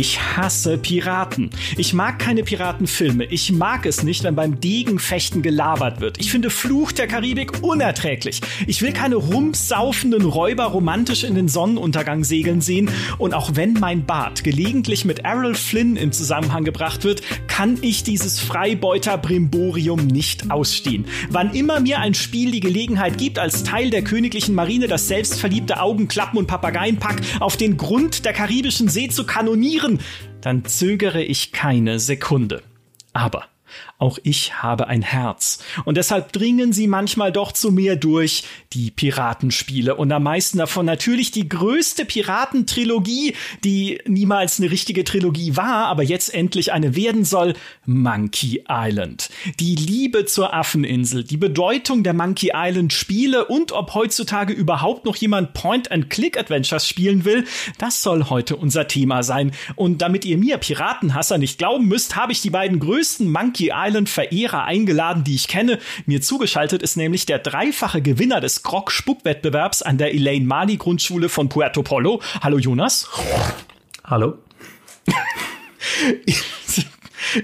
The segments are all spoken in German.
Ich hasse Piraten. Ich mag keine Piratenfilme. Ich mag es nicht, wenn beim Degenfechten gelabert wird. Ich finde Fluch der Karibik unerträglich. Ich will keine rumsaufenden Räuber romantisch in den Sonnenuntergang segeln sehen. Und auch wenn mein Bart gelegentlich mit Errol Flynn in Zusammenhang gebracht wird, kann ich dieses Freibeuter-Brimborium nicht ausstehen. Wann immer mir ein Spiel die Gelegenheit gibt, als Teil der königlichen Marine das selbstverliebte Augenklappen- und Papageienpack auf den Grund der karibischen See zu kanonieren, dann zögere ich keine Sekunde. Aber auch ich habe ein Herz. Und deshalb dringen sie manchmal doch zu mir durch, die Piratenspiele. Und am meisten davon natürlich die größte Piratentrilogie, die niemals eine richtige Trilogie war, aber jetzt endlich eine werden soll, Monkey Island. Die Liebe zur Affeninsel, die Bedeutung der Monkey Island Spiele und ob heutzutage überhaupt noch jemand Point-and-Click-Adventures spielen will, das soll heute unser Thema sein. Und damit ihr mir Piratenhasser nicht glauben müsst, habe ich die beiden größten Monkey Island Island-Verehrer eingeladen, die ich kenne. Mir zugeschaltet ist nämlich der dreifache Gewinner des Grog-Spuckwettbewerbs an der Elaine Mali Grundschule von Puerto Polo. Hallo Jonas. Hallo.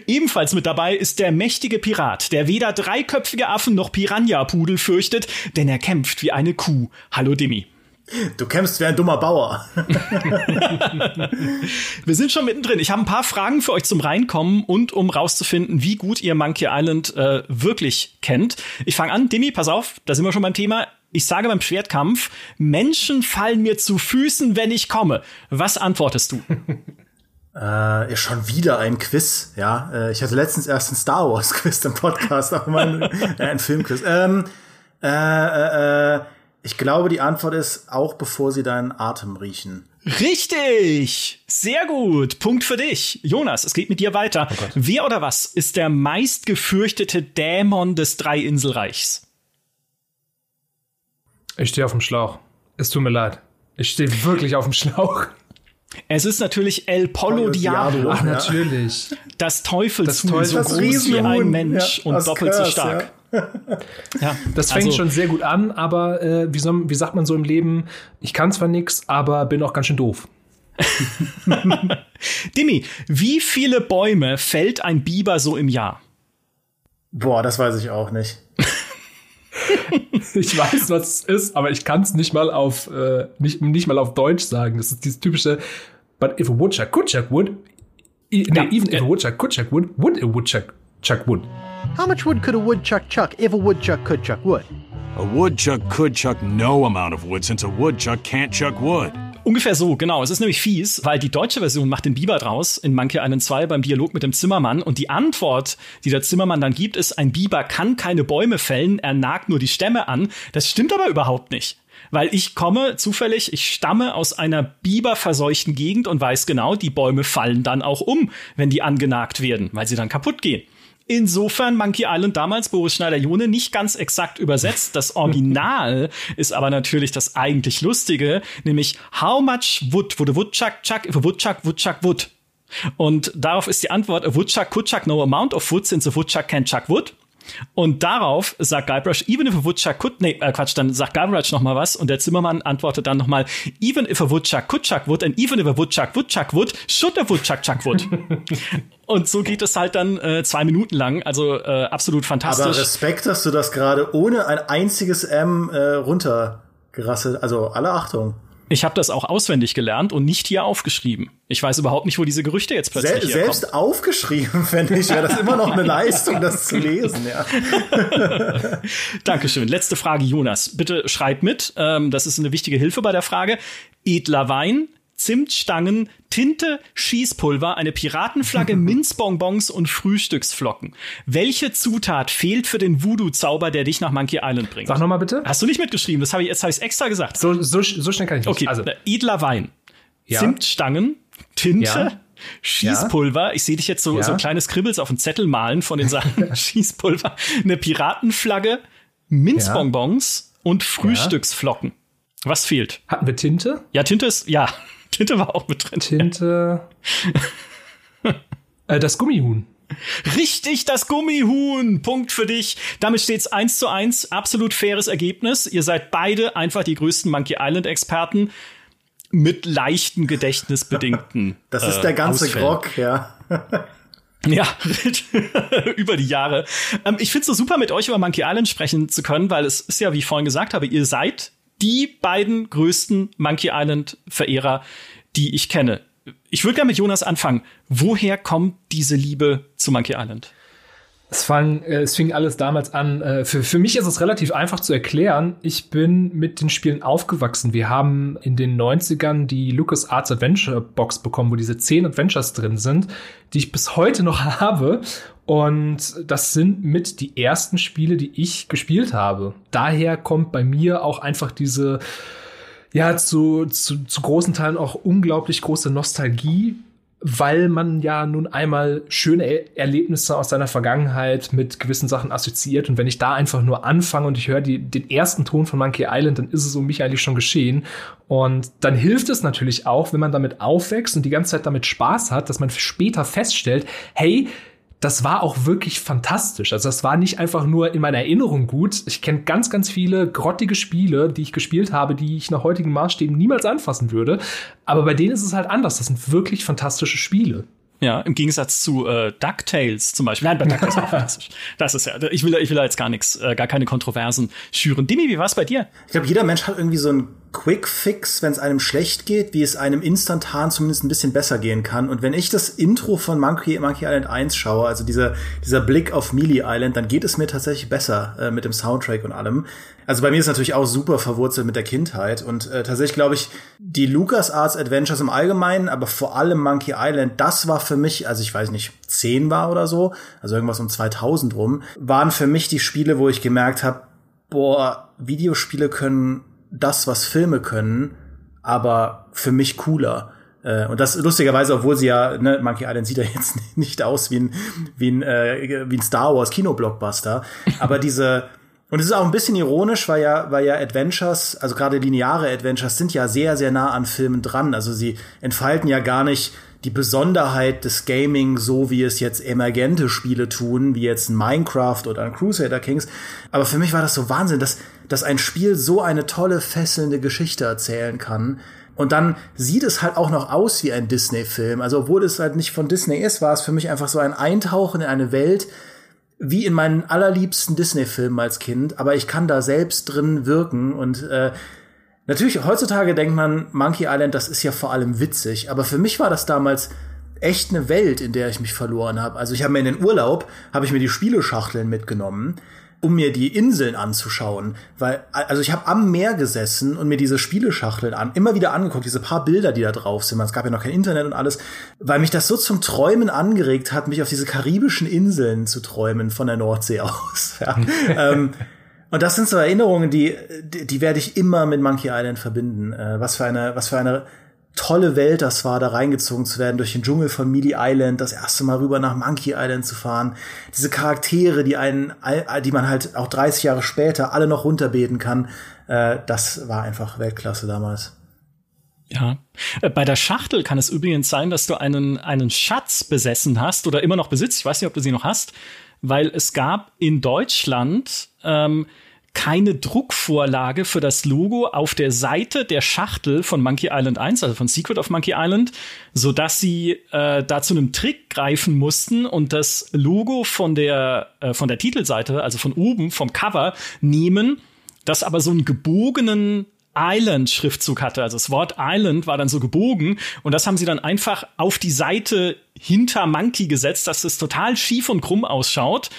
Ebenfalls mit dabei ist der mächtige Pirat, der weder dreiköpfige Affen noch Piranha-Pudel fürchtet, denn er kämpft wie eine Kuh. Hallo Demi. Du kämpfst wie ein dummer Bauer. Wir sind schon mittendrin. Ich habe ein paar Fragen für euch zum Reinkommen und um rauszufinden, wie gut ihr Monkey Island äh, wirklich kennt. Ich fange an. Demi, pass auf, da sind wir schon beim Thema. Ich sage beim Schwertkampf, Menschen fallen mir zu Füßen, wenn ich komme. Was antwortest du? Äh, schon wieder ein Quiz, ja. Äh, ich hatte letztens erst ein Star Wars Quiz im Podcast, aber mal äh, ein Filmquiz. Ähm, äh, äh, äh ich glaube, die Antwort ist auch bevor sie deinen Atem riechen. Richtig! Sehr gut. Punkt für dich. Jonas, es geht mit dir weiter. Oh Wer oder was ist der meistgefürchtete Dämon des Dreiinselreichs? Ich stehe auf dem Schlauch. Es tut mir leid. Ich stehe wirklich auf dem Schlauch. Es ist natürlich El Polo Diablo. Ach, natürlich. Das Teufelshuhn, das so groß wie ein Mensch ja, und doppelt Curse, so stark. Ja ja, das fängt also, schon sehr gut an, aber äh, wie, soll, wie sagt man so im Leben, ich kann zwar nichts, aber bin auch ganz schön doof. Dimi, wie viele Bäume fällt ein Biber so im Jahr? Boah, das weiß ich auch nicht. ich weiß, was es ist, aber ich kann es nicht mal auf äh, nicht, nicht mal auf Deutsch sagen. Das ist dieses typische But if a woodchuck could chuck wood, nee, ja, even if a woodchuck could chuck wood, would a woodchuck chuck wood. How much wood could a woodchuck chuck if a woodchuck could chuck wood? A woodchuck could chuck no amount of wood since a woodchuck can't chuck wood. Ungefähr so, genau. Es ist nämlich fies, weil die deutsche Version macht den Biber draus in Monkey Island 2 beim Dialog mit dem Zimmermann und die Antwort, die der Zimmermann dann gibt, ist, ein Biber kann keine Bäume fällen, er nagt nur die Stämme an. Das stimmt aber überhaupt nicht. Weil ich komme zufällig, ich stamme aus einer biberverseuchten Gegend und weiß genau, die Bäume fallen dann auch um, wenn die angenagt werden, weil sie dann kaputt gehen. Insofern Monkey Island damals Boris Schneider-Jone nicht ganz exakt übersetzt. Das Original ist aber natürlich das eigentlich Lustige, nämlich How much wood would a woodchuck chuck if a woodchuck woodchuck wood? Und darauf ist die Antwort, a woodchuck could chuck no amount of wood since a woodchuck can chuck wood. Und darauf sagt Guybrush, even if a woodchuck could, nee, äh, Quatsch, dann sagt Guybrush noch mal was und der Zimmermann antwortet dann noch mal, even if a woodchuck could chuck wood and even if a woodchuck would chuck wood, should a woodchuck chuck wood. und so geht es halt dann äh, zwei Minuten lang, also äh, absolut fantastisch. Aber Respekt, dass du das gerade ohne ein einziges M äh, runtergerasselt, also alle Achtung. Ich habe das auch auswendig gelernt und nicht hier aufgeschrieben. Ich weiß überhaupt nicht, wo diese Gerüchte jetzt plötzlich Sel Selbst kommen. aufgeschrieben, fände ich, wäre das immer noch eine Leistung, das zu lesen. Ja. Dankeschön. Letzte Frage, Jonas. Bitte schreib mit. Ähm, das ist eine wichtige Hilfe bei der Frage. Edler Wein Zimtstangen, Tinte, Schießpulver, eine Piratenflagge, Minzbonbons und Frühstücksflocken. Welche Zutat fehlt für den Voodoo-Zauber, der dich nach Monkey Island bringt? Sag nochmal bitte. Hast du nicht mitgeschrieben? Das habe ich, jetzt habe ich extra gesagt. So, so, so schnell kann ich nicht. Okay, also. edler Wein, ja. Zimtstangen, Tinte, ja. Schießpulver. Ja. Ich sehe dich jetzt so, ja. so kleines Kribbels auf dem Zettel malen von den Sachen. Schießpulver, eine Piratenflagge, Minzbonbons und Frühstücksflocken. Was fehlt? Hatten wir Tinte? Ja, Tinte ist, ja. Tinte war auch mit drin. Tinte. äh, das Gummihuhn. Richtig, das Gummihuhn. Punkt für dich. Damit steht's eins zu eins. Absolut faires Ergebnis. Ihr seid beide einfach die größten Monkey Island Experten. mit leichten gedächtnisbedingten. Das ist der ganze äh, Ausfällen. Grog, ja. Ja, über die Jahre. Ähm, ich find's so super, mit euch über Monkey Island sprechen zu können, weil es ist ja, wie ich vorhin gesagt habe, ihr seid die beiden größten Monkey Island-Verehrer, die ich kenne. Ich würde gerne mit Jonas anfangen. Woher kommt diese Liebe zu Monkey Island? Es, fang, äh, es fing alles damals an. Äh, für, für mich ist es relativ einfach zu erklären. Ich bin mit den Spielen aufgewachsen. Wir haben in den 90ern die Lucas Arts Adventure Box bekommen, wo diese zehn Adventures drin sind, die ich bis heute noch habe. Und das sind mit die ersten Spiele, die ich gespielt habe. Daher kommt bei mir auch einfach diese, ja, zu, zu, zu großen Teilen auch unglaublich große Nostalgie weil man ja nun einmal schöne er Erlebnisse aus seiner Vergangenheit mit gewissen Sachen assoziiert. Und wenn ich da einfach nur anfange und ich höre den ersten Ton von Monkey Island, dann ist es um mich eigentlich schon geschehen. Und dann hilft es natürlich auch, wenn man damit aufwächst und die ganze Zeit damit Spaß hat, dass man später feststellt, hey, das war auch wirklich fantastisch. Also das war nicht einfach nur in meiner Erinnerung gut. Ich kenne ganz, ganz viele grottige Spiele, die ich gespielt habe, die ich nach heutigen Maßstäben niemals anfassen würde. Aber bei denen ist es halt anders. Das sind wirklich fantastische Spiele. Ja, im Gegensatz zu äh, DuckTales zum Beispiel. Nein, bei DuckTales war fantastisch. Das ist ja, ich will, ich will da jetzt gar nichts, äh, gar keine Kontroversen schüren. Dimi, wie war's bei dir? Ich glaube, jeder Mensch hat irgendwie so einen Quick Fix, wenn es einem schlecht geht, wie es einem instantan zumindest ein bisschen besser gehen kann. Und wenn ich das Intro von Monkey, Monkey Island 1 schaue, also dieser, dieser Blick auf Mealy Island, dann geht es mir tatsächlich besser äh, mit dem Soundtrack und allem. Also bei mir ist natürlich auch super verwurzelt mit der Kindheit und äh, tatsächlich glaube ich, die LucasArts Adventures im Allgemeinen, aber vor allem Monkey Island, das war für mich, also ich weiß nicht, zehn war oder so, also irgendwas um 2000 rum, waren für mich die Spiele, wo ich gemerkt habe, boah, Videospiele können das, was Filme können, aber für mich cooler. Äh, und das lustigerweise, obwohl sie ja, ne, Monkey Island sieht ja jetzt nicht aus wie ein, wie ein, äh, wie ein Star Wars Kinoblockbuster, aber diese und es ist auch ein bisschen ironisch, weil ja, weil ja Adventures, also gerade lineare Adventures, sind ja sehr, sehr nah an Filmen dran. Also sie entfalten ja gar nicht die Besonderheit des Gaming, so wie es jetzt emergente Spiele tun, wie jetzt ein Minecraft oder ein Crusader Kings. Aber für mich war das so Wahnsinn, dass, dass ein Spiel so eine tolle, fesselnde Geschichte erzählen kann. Und dann sieht es halt auch noch aus wie ein Disney-Film. Also, obwohl es halt nicht von Disney ist, war es für mich einfach so ein Eintauchen in eine Welt, wie in meinen allerliebsten Disney-Filmen als Kind, aber ich kann da selbst drin wirken und äh, natürlich heutzutage denkt man, Monkey Island, das ist ja vor allem witzig, aber für mich war das damals echt eine Welt, in der ich mich verloren habe. Also ich habe mir in den Urlaub habe ich mir die Spieleschachteln mitgenommen um mir die Inseln anzuschauen, weil also ich habe am Meer gesessen und mir diese Spieleschachteln an immer wieder angeguckt, diese paar Bilder, die da drauf sind. Es gab ja noch kein Internet und alles, weil mich das so zum Träumen angeregt hat, mich auf diese karibischen Inseln zu träumen von der Nordsee aus. Ja. ähm, und das sind so Erinnerungen, die, die, die werde ich immer mit Monkey Island verbinden. Äh, was für eine, was für eine tolle Welt das war, da reingezogen zu werden durch den Dschungel von Mealy Island, das erste Mal rüber nach Monkey Island zu fahren. Diese Charaktere, die einen, die man halt auch 30 Jahre später alle noch runterbeten kann, äh, das war einfach Weltklasse damals. Ja. Äh, bei der Schachtel kann es übrigens sein, dass du einen, einen Schatz besessen hast oder immer noch besitzt. Ich weiß nicht, ob du sie noch hast, weil es gab in Deutschland ähm, keine Druckvorlage für das Logo auf der Seite der Schachtel von Monkey Island 1, also von Secret of Monkey Island, so dass sie äh, da zu einem Trick greifen mussten und das Logo von der äh, von der Titelseite, also von oben vom Cover nehmen, das aber so einen gebogenen Island-Schriftzug hatte. Also das Wort Island war dann so gebogen und das haben sie dann einfach auf die Seite hinter Monkey gesetzt, dass es total schief und krumm ausschaut.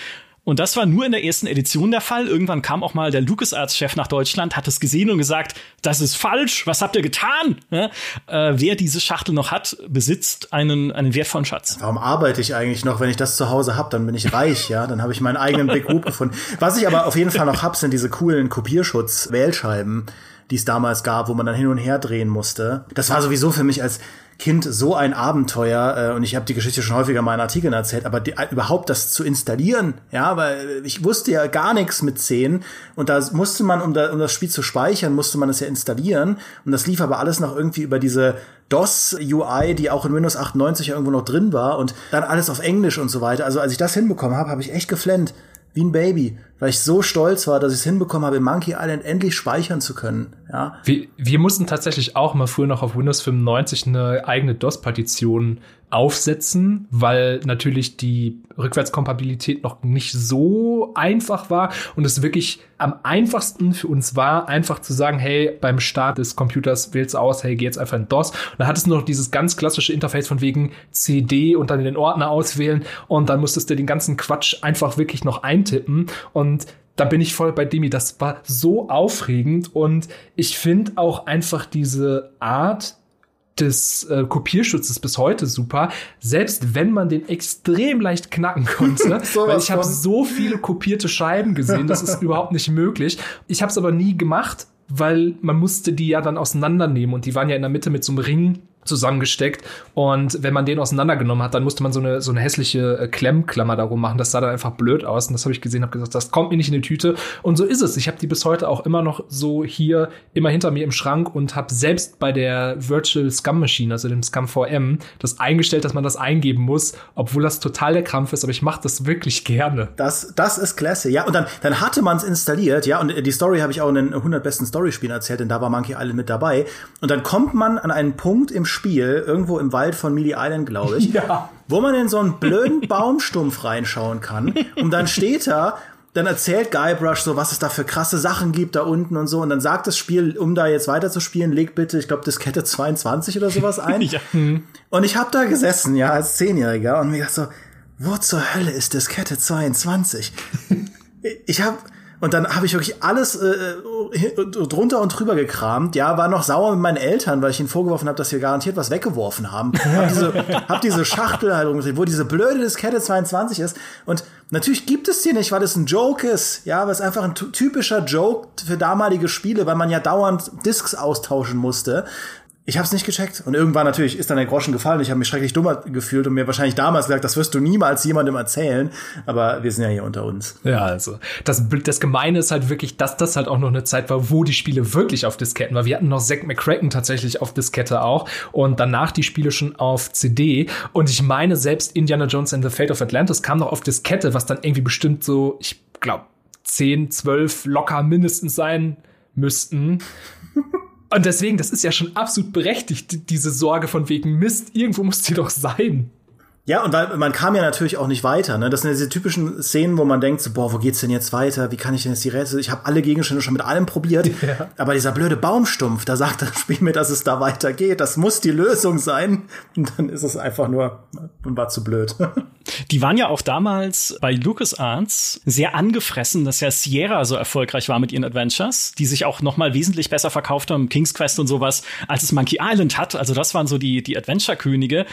Und das war nur in der ersten Edition der Fall. Irgendwann kam auch mal der LucasArts-Chef nach Deutschland, hat es gesehen und gesagt, das ist falsch, was habt ihr getan? Ja, äh, wer diese Schachtel noch hat, besitzt einen, einen wertvollen Schatz. Warum arbeite ich eigentlich noch? Wenn ich das zu Hause habe, dann bin ich reich, ja. Dann habe ich meinen eigenen Big Whoop gefunden. Was ich aber auf jeden Fall noch hab, sind diese coolen Kopierschutz-Wählscheiben, die es damals gab, wo man dann hin und her drehen musste. Das war sowieso für mich als Kind so ein Abenteuer äh, und ich habe die Geschichte schon häufiger in meinen Artikeln erzählt, aber die, äh, überhaupt das zu installieren, ja, weil ich wusste ja gar nichts mit 10 und da musste man, um, da, um das Spiel zu speichern, musste man es ja installieren und das lief aber alles noch irgendwie über diese DOS-UI, die auch in Windows 98 irgendwo noch drin war und dann alles auf Englisch und so weiter. Also als ich das hinbekommen habe, habe ich echt geflennt wie ein Baby. weil ich so stolz war, dass ich es hinbekommen habe, Monkey Island endlich speichern zu können. Ja. Wir, wir mussten tatsächlich auch mal früher noch auf Windows 95 eine eigene DOS-Partition aufsetzen, weil natürlich die Rückwärtskompatibilität noch nicht so einfach war und es wirklich am einfachsten für uns war, einfach zu sagen, hey, beim Start des Computers wählst du aus, hey, geh jetzt einfach in DOS. Und dann hattest du noch dieses ganz klassische Interface von wegen CD und dann den Ordner auswählen und dann musstest du den ganzen Quatsch einfach wirklich noch eintippen und da bin ich voll bei Demi. Das war so aufregend und ich finde auch einfach diese Art des äh, Kopierschutzes bis heute super, selbst wenn man den extrem leicht knacken konnte, weil ich habe so viele kopierte Scheiben gesehen, das ist überhaupt nicht möglich. Ich habe es aber nie gemacht, weil man musste die ja dann auseinandernehmen und die waren ja in der Mitte mit so einem Ring zusammengesteckt und wenn man den auseinandergenommen hat, dann musste man so eine so eine hässliche äh, Klemmklammer darum machen. Das sah dann einfach blöd aus und das habe ich gesehen, habe gesagt, das kommt mir nicht in die Tüte und so ist es. Ich habe die bis heute auch immer noch so hier immer hinter mir im Schrank und habe selbst bei der Virtual Scum Machine, also dem Scum VM, das eingestellt, dass man das eingeben muss, obwohl das total der Krampf ist, aber ich mache das wirklich gerne. Das das ist klasse. Ja, und dann dann hatte man es installiert, ja, und die Story habe ich auch in den 100 besten Storyspielen erzählt, denn da war Monkey Island mit dabei und dann kommt man an einen Punkt im Spiel, irgendwo im Wald von Mealy Island, glaube ich, Ja. wo man in so einen blöden Baumstumpf reinschauen kann. Und dann steht da, dann erzählt Guybrush so, was es da für krasse Sachen gibt da unten und so. Und dann sagt das Spiel, um da jetzt weiter zu spielen, leg bitte, ich glaube, Diskette 22 oder sowas ein. Ja. Und ich habe da gesessen, ja, als Zehnjähriger und mir gedacht so, wo zur Hölle ist Diskette 22? ich habe und dann habe ich wirklich alles äh, äh, drunter und drüber gekramt. Ja, war noch sauer mit meinen Eltern, weil ich ihnen vorgeworfen habe, dass sie garantiert was weggeworfen haben. Hab diese, hab diese Schachtel halt rumgedreht, wo diese blöde Diskette 22 ist. Und natürlich gibt es die nicht, weil es ein Joke ist. Ja, weil es einfach ein ty- typischer Joke für damalige Spiele, weil man ja dauernd Discs austauschen musste. Ich habe es nicht gecheckt. Und irgendwann natürlich ist dann der Groschen gefallen. Ich habe mich schrecklich dummer gefühlt und mir wahrscheinlich damals gesagt, das wirst du niemals jemandem erzählen. Aber wir sind ja hier unter uns. Ja, also das, das Gemeine ist halt wirklich, dass das halt auch noch eine Zeit war, wo die Spiele wirklich auf Disketten waren. Wir hatten noch Zack McCracken tatsächlich auf Diskette auch und danach die Spiele schon auf CD. Und ich meine, selbst Indiana Jones and the Fate of Atlantis kam noch auf Diskette, was dann irgendwie bestimmt so, ich glaube, 10, 12 locker mindestens sein müssten. Und deswegen, das ist ja schon absolut berechtigt, die- diese Sorge von wegen Mist, irgendwo muss die doch sein. Ja, und weil man kam ja natürlich auch nicht weiter. Ne? Das sind ja diese typischen Szenen, wo man denkt, so, boah, wo geht's denn jetzt weiter? Wie kann ich denn jetzt die Rätsel? Ich habe alle Gegenstände schon mit allem probiert. Ja. Aber dieser blöde Baumstumpf, da sagt das Spiel mir, dass es da weitergeht. Das muss die Lösung sein. Und dann ist es einfach nur und war zu blöd. Die waren ja auch damals bei LucasArts sehr angefressen, dass ja Sierra so erfolgreich war mit ihren Adventures, die sich auch noch mal wesentlich besser verkauft haben, King's Quest und sowas, als es Monkey Island hat. Also das waren so die, die Adventure-Könige.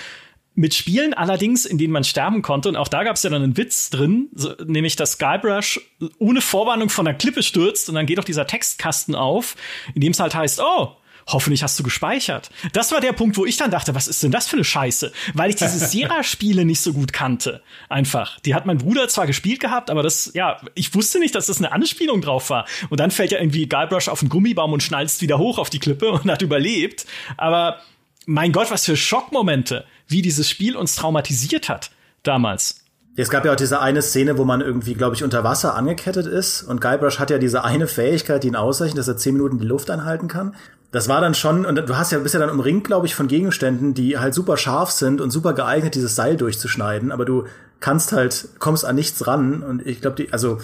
Mit Spielen allerdings, in denen man sterben konnte, und auch da gab es ja dann einen Witz drin, so, nämlich dass Guybrush ohne Vorwarnung von der Klippe stürzt und dann geht auch dieser Textkasten auf, in dem es halt heißt, oh, Hoffentlich hast du gespeichert. Das war der Punkt, wo ich dann dachte, was ist denn das für eine Scheiße? Weil ich diese Sierra-Spiele nicht so gut kannte. Einfach. Die hat mein Bruder zwar gespielt gehabt, aber das, ja, ich wusste nicht, dass das eine Anspielung drauf war. Und dann fällt ja irgendwie Guybrush auf den Gummibaum und schnalzt wieder hoch auf die Klippe und hat überlebt. Aber mein Gott, was für Schockmomente, wie dieses Spiel uns traumatisiert hat damals. Es gab ja auch diese eine Szene, wo man irgendwie, glaube ich, unter Wasser angekettet ist. Und Guybrush hat ja diese eine Fähigkeit, die ihn auszeichnet, dass er zehn Minuten die Luft anhalten kann. Das war dann schon, und du hast ja, bist ja dann umringt, glaube ich, von Gegenständen, die halt super scharf sind und super geeignet, dieses Seil durchzuschneiden. Aber du kannst halt, kommst an nichts ran. Und ich glaube, die, also,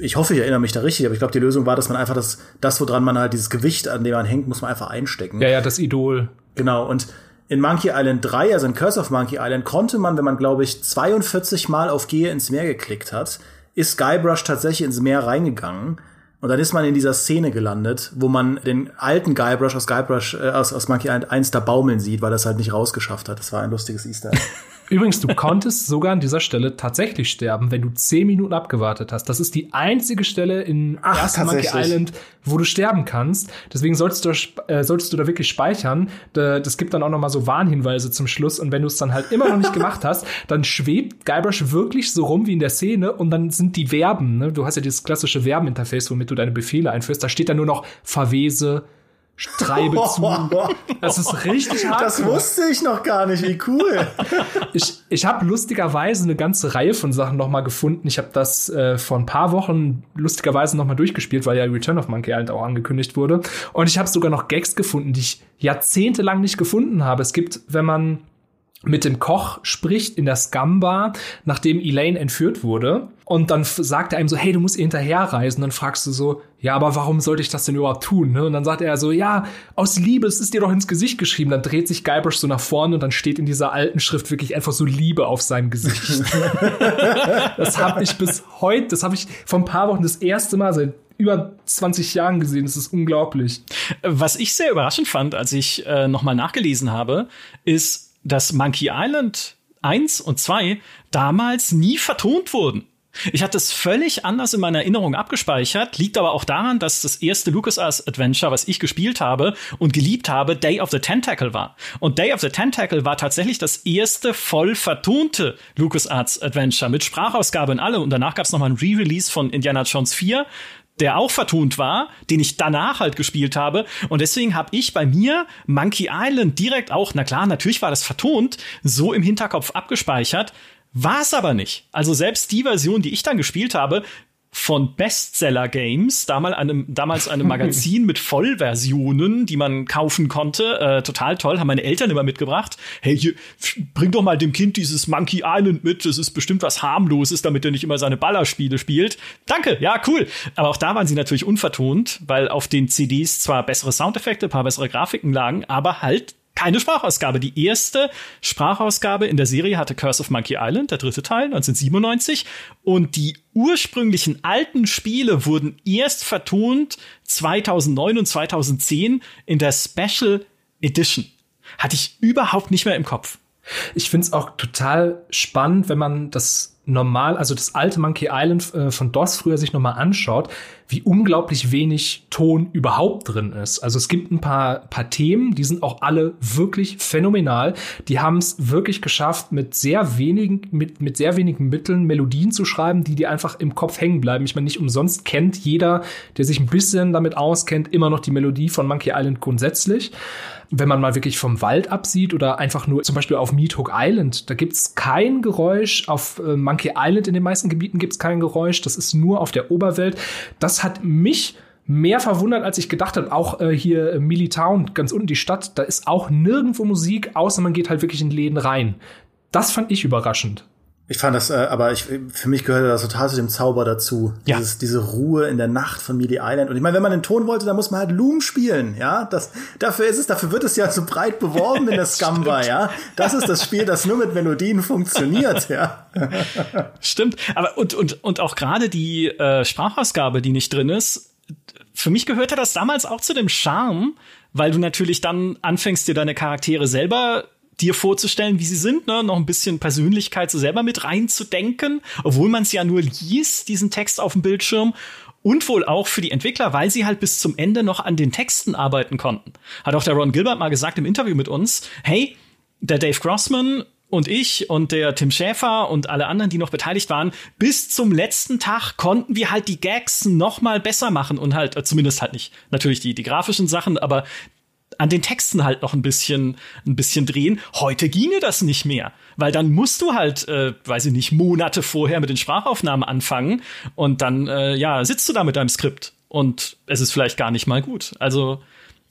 ich hoffe, ich erinnere mich da richtig, aber ich glaube, die Lösung war, dass man einfach das, das, woran man halt dieses Gewicht, an dem man hängt, muss man einfach einstecken. Ja, ja, das Idol. Genau, und in Monkey Island 3, also in Curse of Monkey Island, konnte man, wenn man, glaube ich, 42 Mal auf Gehe ins Meer geklickt hat, ist Guybrush tatsächlich ins Meer reingegangen. Und dann ist man in dieser Szene gelandet, wo man den alten Guybrush aus Guybrush, äh, aus, aus Monkey Island 1 da baumeln sieht, weil das halt nicht rausgeschafft hat. Das war ein lustiges Easter. Übrigens, du konntest sogar an dieser Stelle tatsächlich sterben, wenn du zehn Minuten abgewartet hast. Das ist die einzige Stelle in Ach, Monkey. Island, wo du sterben kannst. Deswegen solltest du, äh, solltest du da wirklich speichern. Da- Das gibt dann auch noch mal so Warnhinweise zum Schluss. Und wenn du es dann halt immer noch nicht gemacht hast, dann schwebt Guybrush wirklich so rum wie in der Szene und dann sind die Verben. Ne? Du hast ja dieses klassische Verben-Interface, womit du deine Befehle einführst. Da steht dann nur noch Verwese, Treibe zu. Das ist richtig hart. Das wusste ich noch gar nicht, wie cool. ich ich habe lustigerweise eine ganze Reihe von Sachen noch mal gefunden. Ich habe das äh, vor ein paar Wochen lustigerweise noch mal durchgespielt, weil ja Return of Monkey Island auch angekündigt wurde. Und ich habe sogar noch Gags gefunden, die ich jahrzehntelang nicht gefunden habe. Es gibt, wenn man mit dem Koch spricht in der Scum-Bar, nachdem Elaine entführt wurde. Und dann sagt er ihm so, hey, du musst ihr hinterherreisen. Dann fragst du so, ja, aber warum sollte ich das denn überhaupt tun? Ne? Und dann sagt er so, ja, aus Liebe, es ist dir doch ins Gesicht geschrieben. Dann dreht sich Guybrush so nach vorne und dann steht in dieser alten Schrift wirklich einfach so Liebe auf seinem Gesicht. das habe ich bis heute, das habe ich vor ein paar Wochen das erste Mal seit über 20 Jahren gesehen. Das ist unglaublich. Was ich sehr überraschend fand, als ich äh, nochmal nachgelesen habe, ist, dass Monkey Island 1 und 2 damals nie vertont wurden. Ich hatte es völlig anders in meiner Erinnerung abgespeichert, liegt aber auch daran, dass das erste LucasArts Adventure, was ich gespielt habe und geliebt habe, Day of the Tentacle war. Und Day of the Tentacle war tatsächlich das erste voll vertonte LucasArts Adventure mit Sprachausgabe und alle. Und danach gab es nochmal ein Re-Release von Indiana Jones 4, der auch vertont war, den ich danach halt gespielt habe. Und deswegen habe ich bei mir Monkey Island direkt auch, na klar, natürlich war das vertont, so im Hinterkopf abgespeichert. War es aber nicht. Also selbst die Version, die ich dann gespielt habe, von Bestseller Games, damals einem, damals einem Magazin mit Vollversionen, die man kaufen konnte. Äh, total toll, haben meine Eltern immer mitgebracht. Hey, hier, bring doch mal dem Kind dieses Monkey Island mit, das ist bestimmt was harmloses, damit er nicht immer seine Ballerspiele spielt. Danke, ja, cool. Aber auch da waren sie natürlich unvertont, weil auf den CDs zwar bessere Soundeffekte, paar bessere Grafiken lagen, aber halt keine Sprachausgabe. Die erste Sprachausgabe in der Serie hatte Curse of Monkey Island, der dritte Teil, 1997. Und die ursprünglichen alten Spiele wurden erst vertont 2009 und 2010 in der Special Edition. Hatte ich überhaupt nicht mehr im Kopf. Ich find's auch total spannend, wenn man das normal, also das alte Monkey Island äh, von DOS früher sich nochmal anschaut, wie unglaublich wenig Ton überhaupt drin ist. Also es gibt ein paar, paar Themen, die sind auch alle wirklich phänomenal. Die haben es wirklich geschafft, mit sehr wenigen, mit, mit sehr wenigen Mitteln Melodien zu schreiben, die dir einfach im Kopf hängen bleiben. Ich meine, nicht umsonst kennt jeder, der sich ein bisschen damit auskennt, immer noch die Melodie von Monkey Island grundsätzlich wenn man mal wirklich vom Wald absieht oder einfach nur zum Beispiel auf Meat Hook Island, da gibt's kein Geräusch. Auf äh, Monkey Island in den meisten Gebieten gibt's kein Geräusch. Das ist nur auf der Oberwelt. Das hat mich mehr verwundert, als ich gedacht habe. Auch äh, hier äh, Millie Town, ganz unten die Stadt, da ist auch nirgendwo Musik, außer man geht halt wirklich in Läden rein. Das fand ich überraschend. Ich fand das, äh, aber ich, für mich gehörte das total zu dem Zauber dazu. Ja. Dieses, diese Ruhe in der Nacht von Mealy Island. Und ich meine, wenn man den Ton wollte, dann muss man halt Loom spielen, ja. Das, dafür ist es, dafür wird es ja so breit beworben in der Scamba, ja. Das ist das Spiel, das nur mit Melodien funktioniert, ja. Stimmt. Aber und, und, und auch gerade die äh, Sprachausgabe, die nicht drin ist, für mich gehörte das damals auch zu dem Charme, weil du natürlich dann anfängst, dir deine Charaktere selber dir vorzustellen, wie sie sind, ne? noch ein bisschen Persönlichkeit so selber mit reinzudenken, obwohl man es ja nur liest, diesen Text auf dem Bildschirm. Und wohl auch für die Entwickler, weil sie halt bis zum Ende noch an den Texten arbeiten konnten. Hat auch der Ron Gilbert mal gesagt im Interview mit uns, hey, der Dave Grossman und ich und der Tim Schäfer und alle anderen, die noch beteiligt waren, bis zum letzten Tag konnten wir halt die Gags noch mal besser machen und halt äh, zumindest halt nicht natürlich die die grafischen Sachen, aber an den Texten halt noch ein bisschen, ein bisschen drehen. Heute ginge das nicht mehr, weil dann musst du halt, äh, weiß ich nicht, Monate vorher mit den Sprachaufnahmen anfangen und dann, äh, ja, sitzt du da mit deinem Skript und es ist vielleicht gar nicht mal gut. Also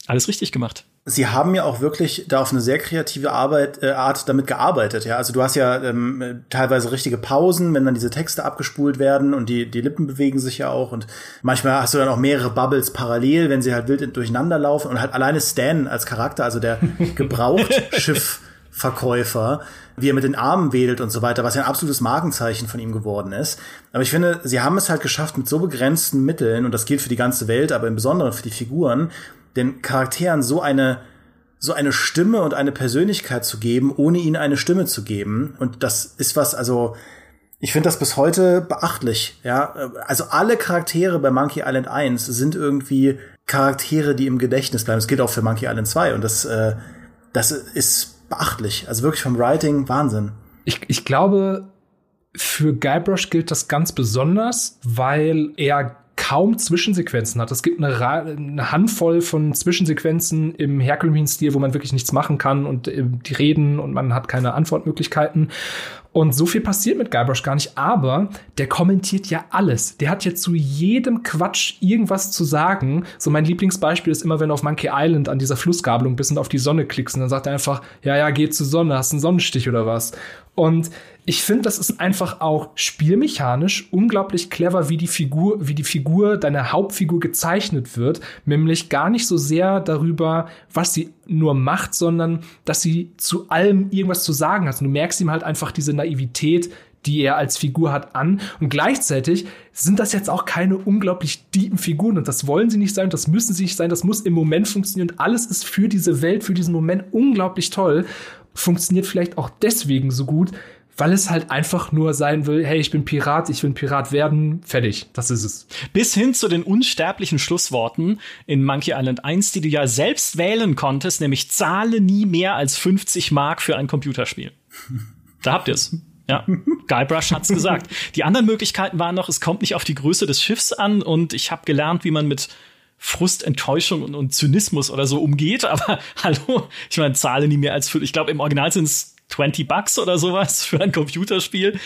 alles richtig gemacht. Sie haben ja auch wirklich da auf eine sehr kreative Arbeit, äh, Art damit gearbeitet, ja. Also du hast ja ähm, teilweise richtige Pausen, wenn dann diese Texte abgespult werden und die, die Lippen bewegen sich ja auch und manchmal hast du dann auch mehrere Bubbles parallel, wenn sie halt wild durcheinander laufen und halt alleine Stan als Charakter, also der Gebrauchtschiffverkäufer, wie er mit den Armen wedelt und so weiter, was ja ein absolutes Markenzeichen von ihm geworden ist. Aber ich finde, sie haben es halt geschafft mit so begrenzten Mitteln, und das gilt für die ganze Welt, aber im Besonderen für die Figuren, den Charakteren so eine so eine Stimme und eine Persönlichkeit zu geben, ohne ihnen eine Stimme zu geben. Und das ist was, also ich finde das bis heute beachtlich. Ja, also alle Charaktere bei Monkey Island 1 sind irgendwie Charaktere, die im Gedächtnis bleiben. Das gilt auch für Monkey Island 2 und das, äh, das ist beachtlich. Also wirklich vom Writing Wahnsinn. Ich, ich glaube, für Guybrush gilt das ganz besonders, weil er kaum Zwischensequenzen hat. Es gibt eine, eine Handvoll von Zwischensequenzen im Hercules-Stil, wo man wirklich nichts machen kann und äh, die reden und man hat keine Antwortmöglichkeiten. Und so viel passiert mit Guybrush gar nicht, aber der kommentiert ja alles. Der hat ja zu jedem Quatsch irgendwas zu sagen. So mein Lieblingsbeispiel ist immer, wenn du auf Monkey Island an dieser Flussgabelung bist und auf die Sonne klickst und dann sagt er einfach, ja, ja, geh zur Sonne, hast einen Sonnenstich oder was. Und ich finde, das ist einfach auch spielmechanisch unglaublich clever, wie die Figur, wie die Figur, deine Hauptfigur gezeichnet wird. Nämlich gar nicht so sehr darüber, was sie nur macht, sondern dass sie zu allem irgendwas zu sagen hat. Und du merkst ihm halt einfach diese Naivität, die er als Figur hat, an. Und gleichzeitig sind das jetzt auch keine unglaublich tiefen Figuren. Und das wollen sie nicht sein, das müssen sie nicht sein, das muss im Moment funktionieren. Und alles ist für diese Welt, für diesen Moment unglaublich toll. Funktioniert vielleicht auch deswegen so gut, weil es halt einfach nur sein will, hey, ich bin Pirat, ich will Pirat werden, fertig, das ist es. Bis hin zu den unsterblichen Schlussworten in Monkey Island 1, die du ja selbst wählen konntest, nämlich zahle nie mehr als 50 Mark für ein Computerspiel. Da habt ihr es. Ja, Guybrush hat's gesagt. Die anderen Möglichkeiten waren noch, es kommt nicht auf die Größe des Schiffs an und ich habe gelernt, wie man mit Frust, Enttäuschung und, und, Zynismus oder so umgeht. Aber hallo, ich meine, zahle nie mehr als für, ich glaube, im Original sind es 20 Bucks oder sowas für ein Computerspiel.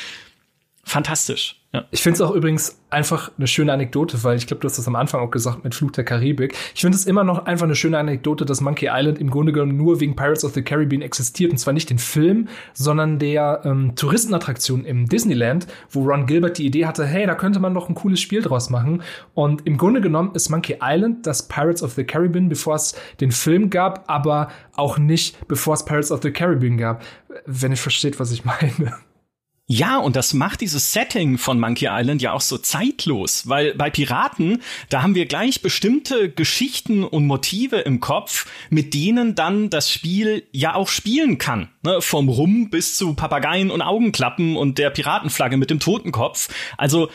Fantastisch. Ja. Ich finde es auch übrigens einfach eine schöne Anekdote, weil ich glaube, du hast das am Anfang auch gesagt mit Fluch der Karibik. Ich finde es immer noch einfach eine schöne Anekdote, dass Monkey Island im Grunde genommen nur wegen Pirates of the Caribbean existiert. Und zwar nicht den Film, sondern der ähm, Touristenattraktion im Disneyland, wo Ron Gilbert die Idee hatte, hey, da könnte man doch ein cooles Spiel draus machen. Und im Grunde genommen ist Monkey Island das Pirates of the Caribbean, bevor es den Film gab, aber auch nicht, bevor es Pirates of the Caribbean gab. Wenn ihr versteht, was ich meine. Ja, und das macht dieses Setting von Monkey Island ja auch so zeitlos, weil bei Piraten, da haben wir gleich bestimmte Geschichten und Motive im Kopf, mit denen dann das Spiel ja auch spielen kann. Ne? Vom Rum bis zu Papageien und Augenklappen und der Piratenflagge mit dem Totenkopf. Also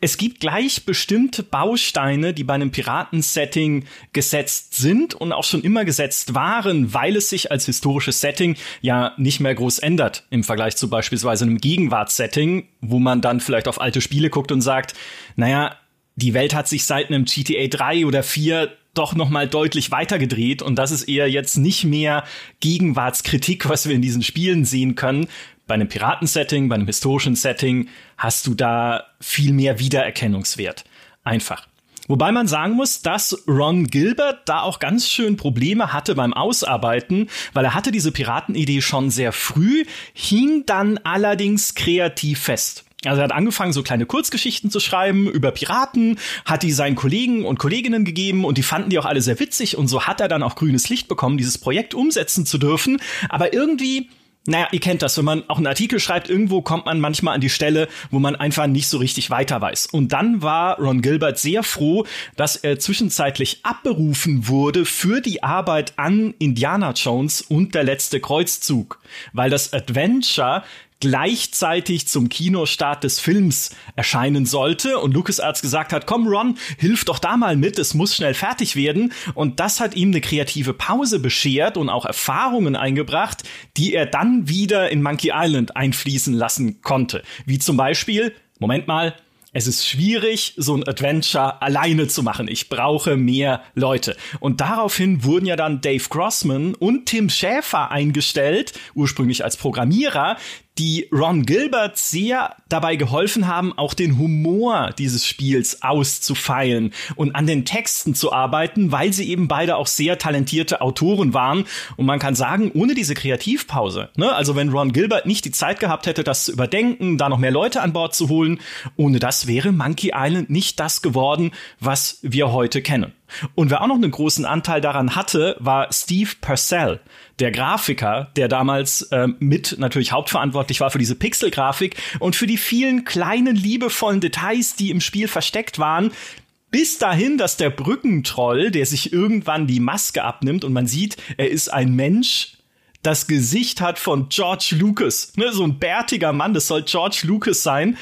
es gibt gleich bestimmte Bausteine, die bei einem Piratensetting gesetzt sind und auch schon immer gesetzt waren, weil es sich als historisches Setting ja nicht mehr groß ändert im Vergleich zu beispielsweise einem Gegenwartssetting, wo man dann vielleicht auf alte Spiele guckt und sagt, naja, die Welt hat sich seit einem GTA 3 oder 4 doch noch mal deutlich weitergedreht und das ist eher jetzt nicht mehr Gegenwartskritik, was wir in diesen Spielen sehen können, bei einem Piratensetting, bei einem historischen Setting hast du da viel mehr Wiedererkennungswert. Einfach. Wobei man sagen muss, dass Ron Gilbert da auch ganz schön Probleme hatte beim Ausarbeiten, weil er hatte diese Piratenidee schon sehr früh, hing dann allerdings kreativ fest. Also er hat angefangen, so kleine Kurzgeschichten zu schreiben über Piraten, hat die seinen Kollegen und Kolleginnen gegeben und die fanden die auch alle sehr witzig und so hat er dann auch grünes Licht bekommen, dieses Projekt umsetzen zu dürfen. Aber irgendwie naja, ihr kennt das, wenn man auch einen Artikel schreibt, irgendwo kommt man manchmal an die Stelle, wo man einfach nicht so richtig weiter weiß. Und dann war Ron Gilbert sehr froh, dass er zwischenzeitlich abberufen wurde für die Arbeit an Indiana Jones und der letzte Kreuzzug, weil das Adventure gleichzeitig zum Kinostart des Films erscheinen sollte und LucasArts gesagt hat, komm Ron, hilf doch da mal mit, es muss schnell fertig werden und das hat ihm eine kreative Pause beschert und auch Erfahrungen eingebracht, die er dann wieder in Monkey Island einfließen lassen konnte, wie zum Beispiel, Moment mal, es ist schwierig, so ein Adventure alleine zu machen. Ich brauche mehr Leute. Und daraufhin wurden ja dann Dave Grossman und Tim Schäfer eingestellt, ursprünglich als Programmierer, die Ron Gilbert sehr dabei geholfen haben, auch den Humor dieses Spiels auszufeilen und an den Texten zu arbeiten, weil sie eben beide auch sehr talentierte Autoren waren. Und man kann sagen, ohne diese Kreativpause, ne, also wenn Ron Gilbert nicht die Zeit gehabt hätte, das zu überdenken, da noch mehr Leute an Bord zu holen, ohne das wäre Monkey Island nicht das geworden, was wir heute kennen. Und wer auch noch einen großen Anteil daran hatte, war Steve Purcell, der Grafiker, der damals äh, mit natürlich hauptverantwortlich war für diese Pixelgrafik und für die vielen kleinen liebevollen Details, die im Spiel versteckt waren, bis dahin, dass der Brückentroll, der sich irgendwann die Maske abnimmt und man sieht, er ist ein Mensch, das Gesicht hat von George Lucas, ne, so ein bärtiger Mann, das soll George Lucas sein,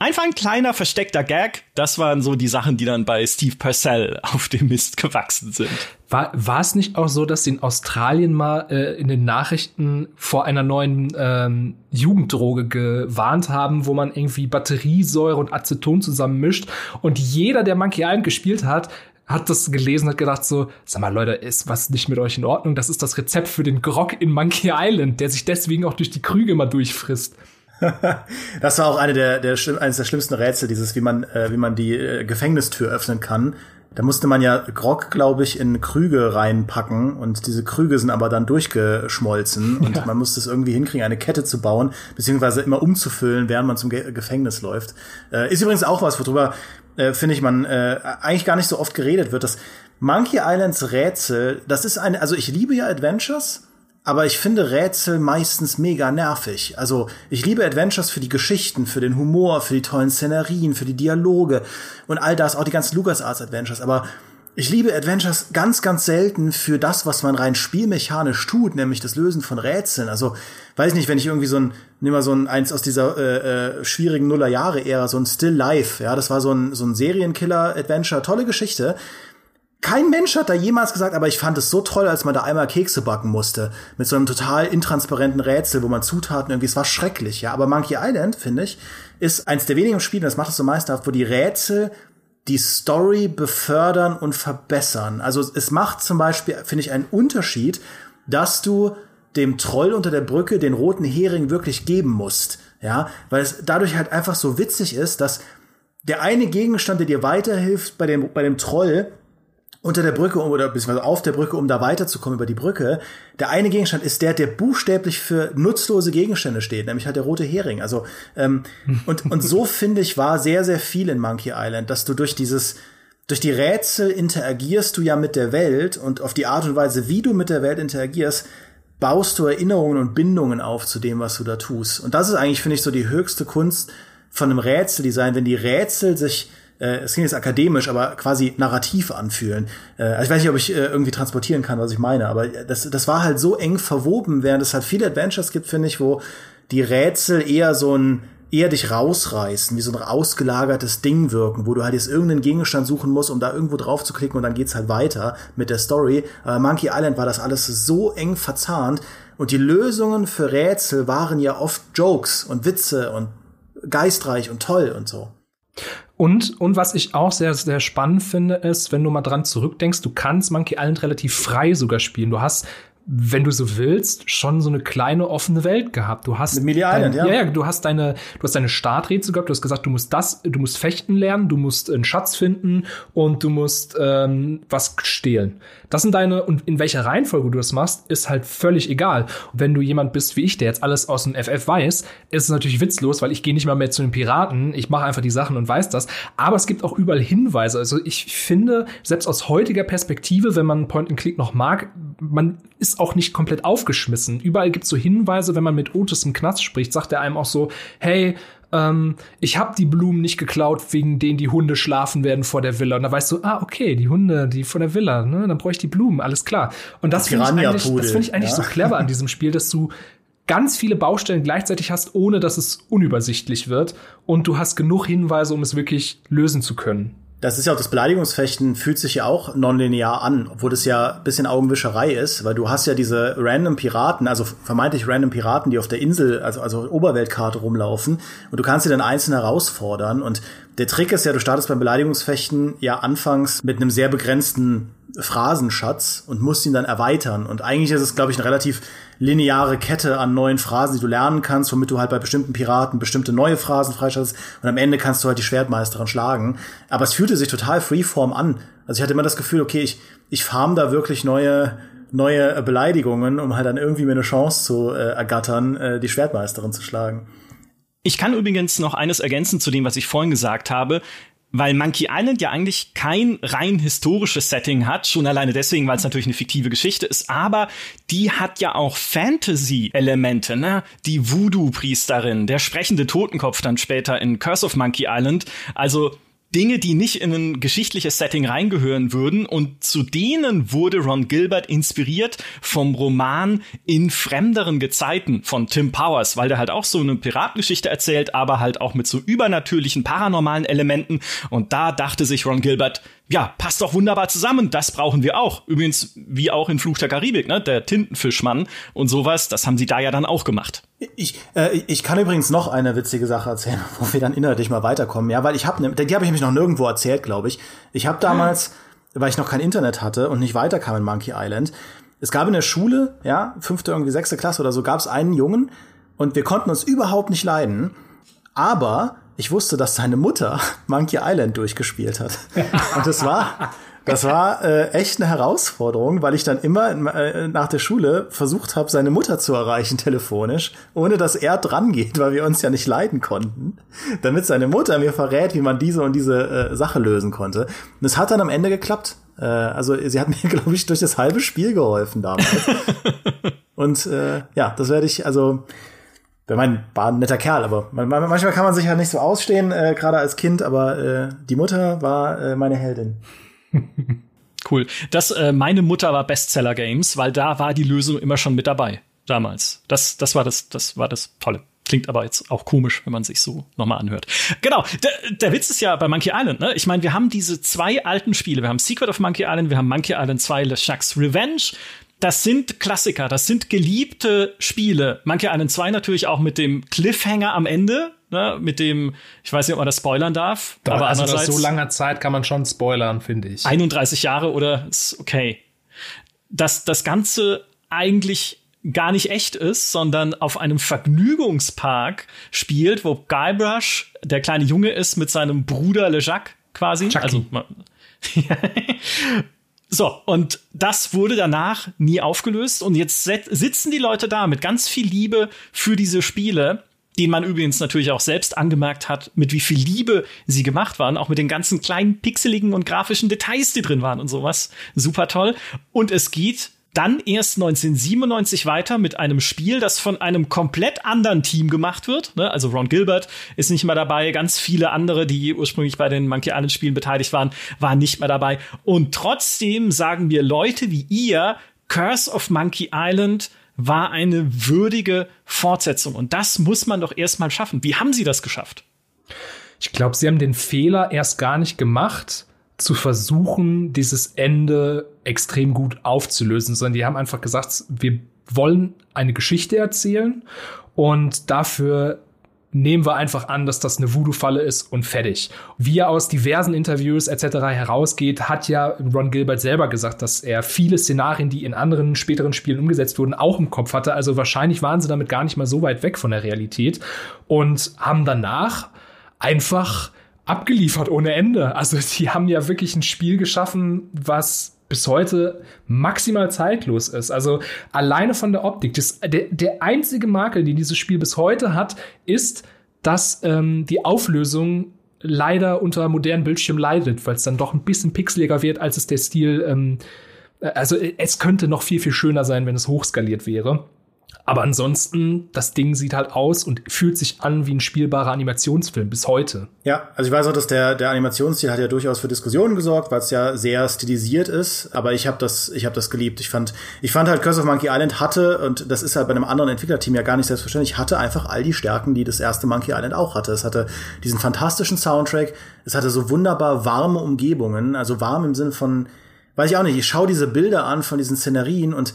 Einfach ein kleiner versteckter Gag. Das waren so die Sachen, die dann bei Steve Purcell auf dem Mist gewachsen sind. War, war es nicht auch so, dass sie in Australien mal äh, in den Nachrichten vor einer neuen ähm, Jugenddroge gewarnt haben, wo man irgendwie Batteriesäure und Aceton zusammenmischt und jeder, der Monkey Island gespielt hat, hat das gelesen, hat gedacht so, sag mal Leute, ist was nicht mit euch in Ordnung? Das ist das Rezept für den Grog in Monkey Island, der sich deswegen auch durch die Krüge mal durchfrisst. das war auch eine der, der eines der schlimmsten Rätsel, dieses, wie man, äh, wie man die äh, Gefängnistür öffnen kann. Da musste man ja Grog, glaube ich, in Krüge reinpacken und diese Krüge sind aber dann durchgeschmolzen und ja. man musste es irgendwie hinkriegen, eine Kette zu bauen, beziehungsweise immer umzufüllen, während man zum Ge Gefängnis läuft. Äh, ist übrigens auch was, worüber, äh, finde ich, man äh, eigentlich gar nicht so oft geredet wird. Das Monkey Islands Rätsel, das ist eine, also ich liebe ja Adventures, aber ich finde Rätsel meistens mega nervig. Also ich liebe Adventures für die Geschichten, für den Humor, für die tollen Szenerien, für die Dialoge und all das, auch die ganzen LucasArts Adventures. Aber ich liebe Adventures ganz, ganz selten für das, was man rein spielmechanisch tut, nämlich das Lösen von Rätseln. Also, weiß nicht, wenn ich irgendwie so ein, nimm mal so ein eins aus dieser äh, äh, schwierigen Nullerjahre-Ära, so ein Still Life, ja, das war so ein, so ein Serienkiller-Adventure, tolle Geschichte. Kein Mensch hat da jemals gesagt, aber ich fand es so toll, als man da einmal Kekse backen musste. Mit so einem total intransparenten Rätsel, wo man Zutaten irgendwie, es war schrecklich, ja. Aber Monkey Island, finde ich, ist eins der wenigen Spiele, das macht es so meisterhaft, wo die Rätsel die Story befördern und verbessern. Also es macht zum Beispiel, finde ich, einen Unterschied, dass du dem Troll unter der Brücke den roten Hering wirklich geben musst. Ja, weil es dadurch halt einfach so witzig ist, dass der eine Gegenstand, der dir weiterhilft bei dem, bei dem Troll, unter der Brücke oder beziehungsweise auf der Brücke, um da weiterzukommen über die Brücke. Der eine Gegenstand ist der, der buchstäblich für nutzlose Gegenstände steht, nämlich halt der rote Hering. Also ähm, und und so finde ich war sehr sehr viel in Monkey Island, dass du durch dieses durch die Rätsel interagierst du ja mit der Welt und auf die Art und Weise, wie du mit der Welt interagierst, baust du Erinnerungen und Bindungen auf zu dem, was du da tust. Und das ist eigentlich finde ich so die höchste Kunst von einem Rätseldesign, wenn die Rätsel sich äh, es klingt jetzt akademisch, aber quasi narrativ anfühlen. Äh, also ich weiß nicht, ob ich äh, irgendwie transportieren kann, was ich meine, aber das, das war halt so eng verwoben, während es halt viele Adventures gibt, finde ich, wo die Rätsel eher so ein eher dich rausreißen, wie so ein ausgelagertes Ding wirken, wo du halt jetzt irgendeinen Gegenstand suchen musst, um da irgendwo drauf zu klicken und dann geht's halt weiter mit der Story. Aber Monkey Island war das alles so eng verzahnt und die Lösungen für Rätsel waren ja oft Jokes und Witze und geistreich und toll und so. Und, und was ich auch sehr, sehr spannend finde, ist, wenn du mal dran zurückdenkst, du kannst Monkey Island relativ frei sogar spielen. Du hast wenn du so willst, schon so eine kleine offene Welt gehabt. Du hast Mit Island, ja. ja. Ja, du hast deine, du hast deine Starträtsel gehabt. Du hast gesagt, du musst das, du musst fechten lernen, du musst einen Schatz finden und du musst ähm, was stehlen. Das sind deine und in welcher Reihenfolge du das machst, ist halt völlig egal. Und wenn du jemand bist wie ich, der jetzt alles aus dem FF weiß, ist es natürlich witzlos, weil ich gehe nicht mal mehr zu den Piraten. Ich mache einfach die Sachen und weiß das. Aber es gibt auch überall Hinweise. Also ich finde, selbst aus heutiger Perspektive, wenn man Point and Click noch mag, man ist auch nicht komplett aufgeschmissen. Überall gibt es so Hinweise, wenn man mit Otis im Knast spricht, sagt er einem auch so, hey, ähm, ich habe die Blumen nicht geklaut, wegen denen die Hunde schlafen werden vor der Villa. Und da weißt du, ah, okay, die Hunde, die vor der Villa, ne, dann brauche ich die Blumen, alles klar. Und das finde ich eigentlich, das find ich eigentlich ja. so clever an diesem Spiel, dass du ganz viele Baustellen gleichzeitig hast, ohne dass es unübersichtlich wird. Und du hast genug Hinweise, um es wirklich lösen zu können das ist ja auch das Beleidigungsfechten fühlt sich ja auch nonlinear an, obwohl das ja ein bisschen Augenwischerei ist, weil du hast ja diese random Piraten, also vermeintlich random Piraten, die auf der Insel, also, also Oberweltkarte rumlaufen und du kannst sie dann einzeln herausfordern und der Trick ist ja, du startest beim Beleidigungsfechten ja anfangs mit einem sehr begrenzten Phrasenschatz und musst ihn dann erweitern und eigentlich ist es, glaube ich, eine relativ lineare Kette an neuen Phrasen, die du lernen kannst, womit du halt bei bestimmten Piraten bestimmte neue Phrasen freischaltest und am Ende kannst du halt die Schwertmeisterin schlagen. Aber es fühlte sich total freeform an. Also ich hatte immer das Gefühl, okay, ich, ich farm da wirklich neue, neue Beleidigungen, um halt dann irgendwie mir eine Chance zu äh, ergattern, äh, die Schwertmeisterin zu schlagen. Ich kann übrigens noch eines ergänzen zu dem, was ich vorhin gesagt habe weil Monkey Island ja eigentlich kein rein historisches Setting hat, schon alleine deswegen, weil es natürlich eine fiktive Geschichte ist, aber die hat ja auch Fantasy-Elemente, ne? Die Voodoo-Priesterin, der sprechende Totenkopf dann später in Curse of Monkey Island. Also Dinge, die nicht in ein geschichtliches Setting reingehören würden. Und zu denen wurde Ron Gilbert inspiriert vom Roman In fremderen Gezeiten von Tim Powers, weil der halt auch so eine Piratengeschichte erzählt, aber halt auch mit so übernatürlichen, paranormalen Elementen. Und da dachte sich Ron Gilbert, ja, passt doch wunderbar zusammen. Das brauchen wir auch. Übrigens, wie auch in Fluch der Karibik, ne? Der Tintenfischmann und sowas, das haben sie da ja dann auch gemacht. Ich, äh, ich kann übrigens noch eine witzige Sache erzählen, wo wir dann inhaltlich mal weiterkommen. Ja, weil ich habe, ne, die habe ich nämlich noch nirgendwo erzählt, glaube ich. Ich habe damals, weil ich noch kein Internet hatte und nicht weiterkam in Monkey Island, es gab in der Schule, ja, fünfte irgendwie sechste Klasse oder so, gab es einen Jungen und wir konnten uns überhaupt nicht leiden. Aber ich wusste, dass seine Mutter Monkey Island durchgespielt hat. Und das war, das war äh, echt eine Herausforderung, weil ich dann immer äh, nach der Schule versucht habe, seine Mutter zu erreichen telefonisch, ohne dass er dran geht, weil wir uns ja nicht leiden konnten, damit seine Mutter mir verrät, wie man diese und diese äh, Sache lösen konnte. Und es hat dann am Ende geklappt. Äh, also sie hat mir, glaube ich, durch das halbe Spiel geholfen damals. und äh, ja, das werde ich, also ich meine, war ein netter Kerl, aber manchmal kann man sich ja nicht so ausstehen, äh, gerade als Kind, aber äh, die Mutter war äh, meine Heldin. Cool. Das, äh, meine Mutter war Bestseller Games, weil da war die Lösung immer schon mit dabei. Damals. Das, das war das, das war das Tolle. Klingt aber jetzt auch komisch, wenn man sich so nochmal anhört. Genau, der, der Witz ist ja bei Monkey Island, ne? Ich meine, wir haben diese zwei alten Spiele. Wir haben Secret of Monkey Island, wir haben Monkey Island 2 LeChuck's Revenge das sind Klassiker, das sind geliebte Spiele. Monkey Island 2 natürlich auch mit dem Cliffhanger am Ende, ne, mit dem, ich weiß nicht, ob man das spoilern darf. Da, aber also nach so langer Zeit kann man schon spoilern, finde ich. 31 Jahre oder ist okay. Dass das Ganze eigentlich gar nicht echt ist, sondern auf einem Vergnügungspark spielt, wo Guybrush der kleine Junge ist mit seinem Bruder LeJacques quasi. Chucky. Also So, und das wurde danach nie aufgelöst. Und jetzt sitzen die Leute da mit ganz viel Liebe für diese Spiele, den man übrigens natürlich auch selbst angemerkt hat, mit wie viel Liebe sie gemacht waren, auch mit den ganzen kleinen pixeligen und grafischen Details, die drin waren und sowas. Super toll. Und es geht dann erst 1997 weiter mit einem Spiel, das von einem komplett anderen Team gemacht wird. Ne? Also Ron Gilbert ist nicht mehr dabei, ganz viele andere, die ursprünglich bei den Monkey Island Spielen beteiligt waren, waren nicht mehr dabei. Und trotzdem sagen wir Leute wie ihr, Curse of Monkey Island war eine würdige Fortsetzung. Und das muss man doch erstmal schaffen. Wie haben sie das geschafft? Ich glaube, sie haben den Fehler erst gar nicht gemacht, zu versuchen, dieses Ende extrem gut aufzulösen, sondern die haben einfach gesagt, wir wollen eine Geschichte erzählen und dafür nehmen wir einfach an, dass das eine Voodoo-Falle ist und fertig. Wie er aus diversen Interviews etc. herausgeht, hat ja Ron Gilbert selber gesagt, dass er viele Szenarien, die in anderen späteren Spielen umgesetzt wurden, auch im Kopf hatte. Also wahrscheinlich waren sie damit gar nicht mal so weit weg von der Realität und haben danach einfach abgeliefert ohne Ende. Also die haben ja wirklich ein Spiel geschaffen, was bis heute maximal zeitlos ist. Also alleine von der Optik. Das, der, der einzige Makel, den dieses Spiel bis heute hat, ist, dass ähm, die Auflösung leider unter modernen Bildschirmen leidet, weil es dann doch ein bisschen pixeliger wird, als es der Stil. Ähm, also es könnte noch viel, viel schöner sein, wenn es hochskaliert wäre. Aber ansonsten, das Ding sieht halt aus und fühlt sich an wie ein spielbarer Animationsfilm bis heute. Ja, also ich weiß auch, dass der, der Animationsstil hat ja durchaus für Diskussionen gesorgt, weil es ja sehr stilisiert ist. Aber ich habe das, ich habe das geliebt. Ich fand, ich fand halt Curse of Monkey Island hatte und das ist halt bei einem anderen Entwicklerteam ja gar nicht selbstverständlich, hatte einfach all die Stärken, die das erste Monkey Island auch hatte. Es hatte diesen fantastischen Soundtrack, es hatte so wunderbar warme Umgebungen, also warm im Sinne von, weiß ich auch nicht. Ich schaue diese Bilder an von diesen Szenerien und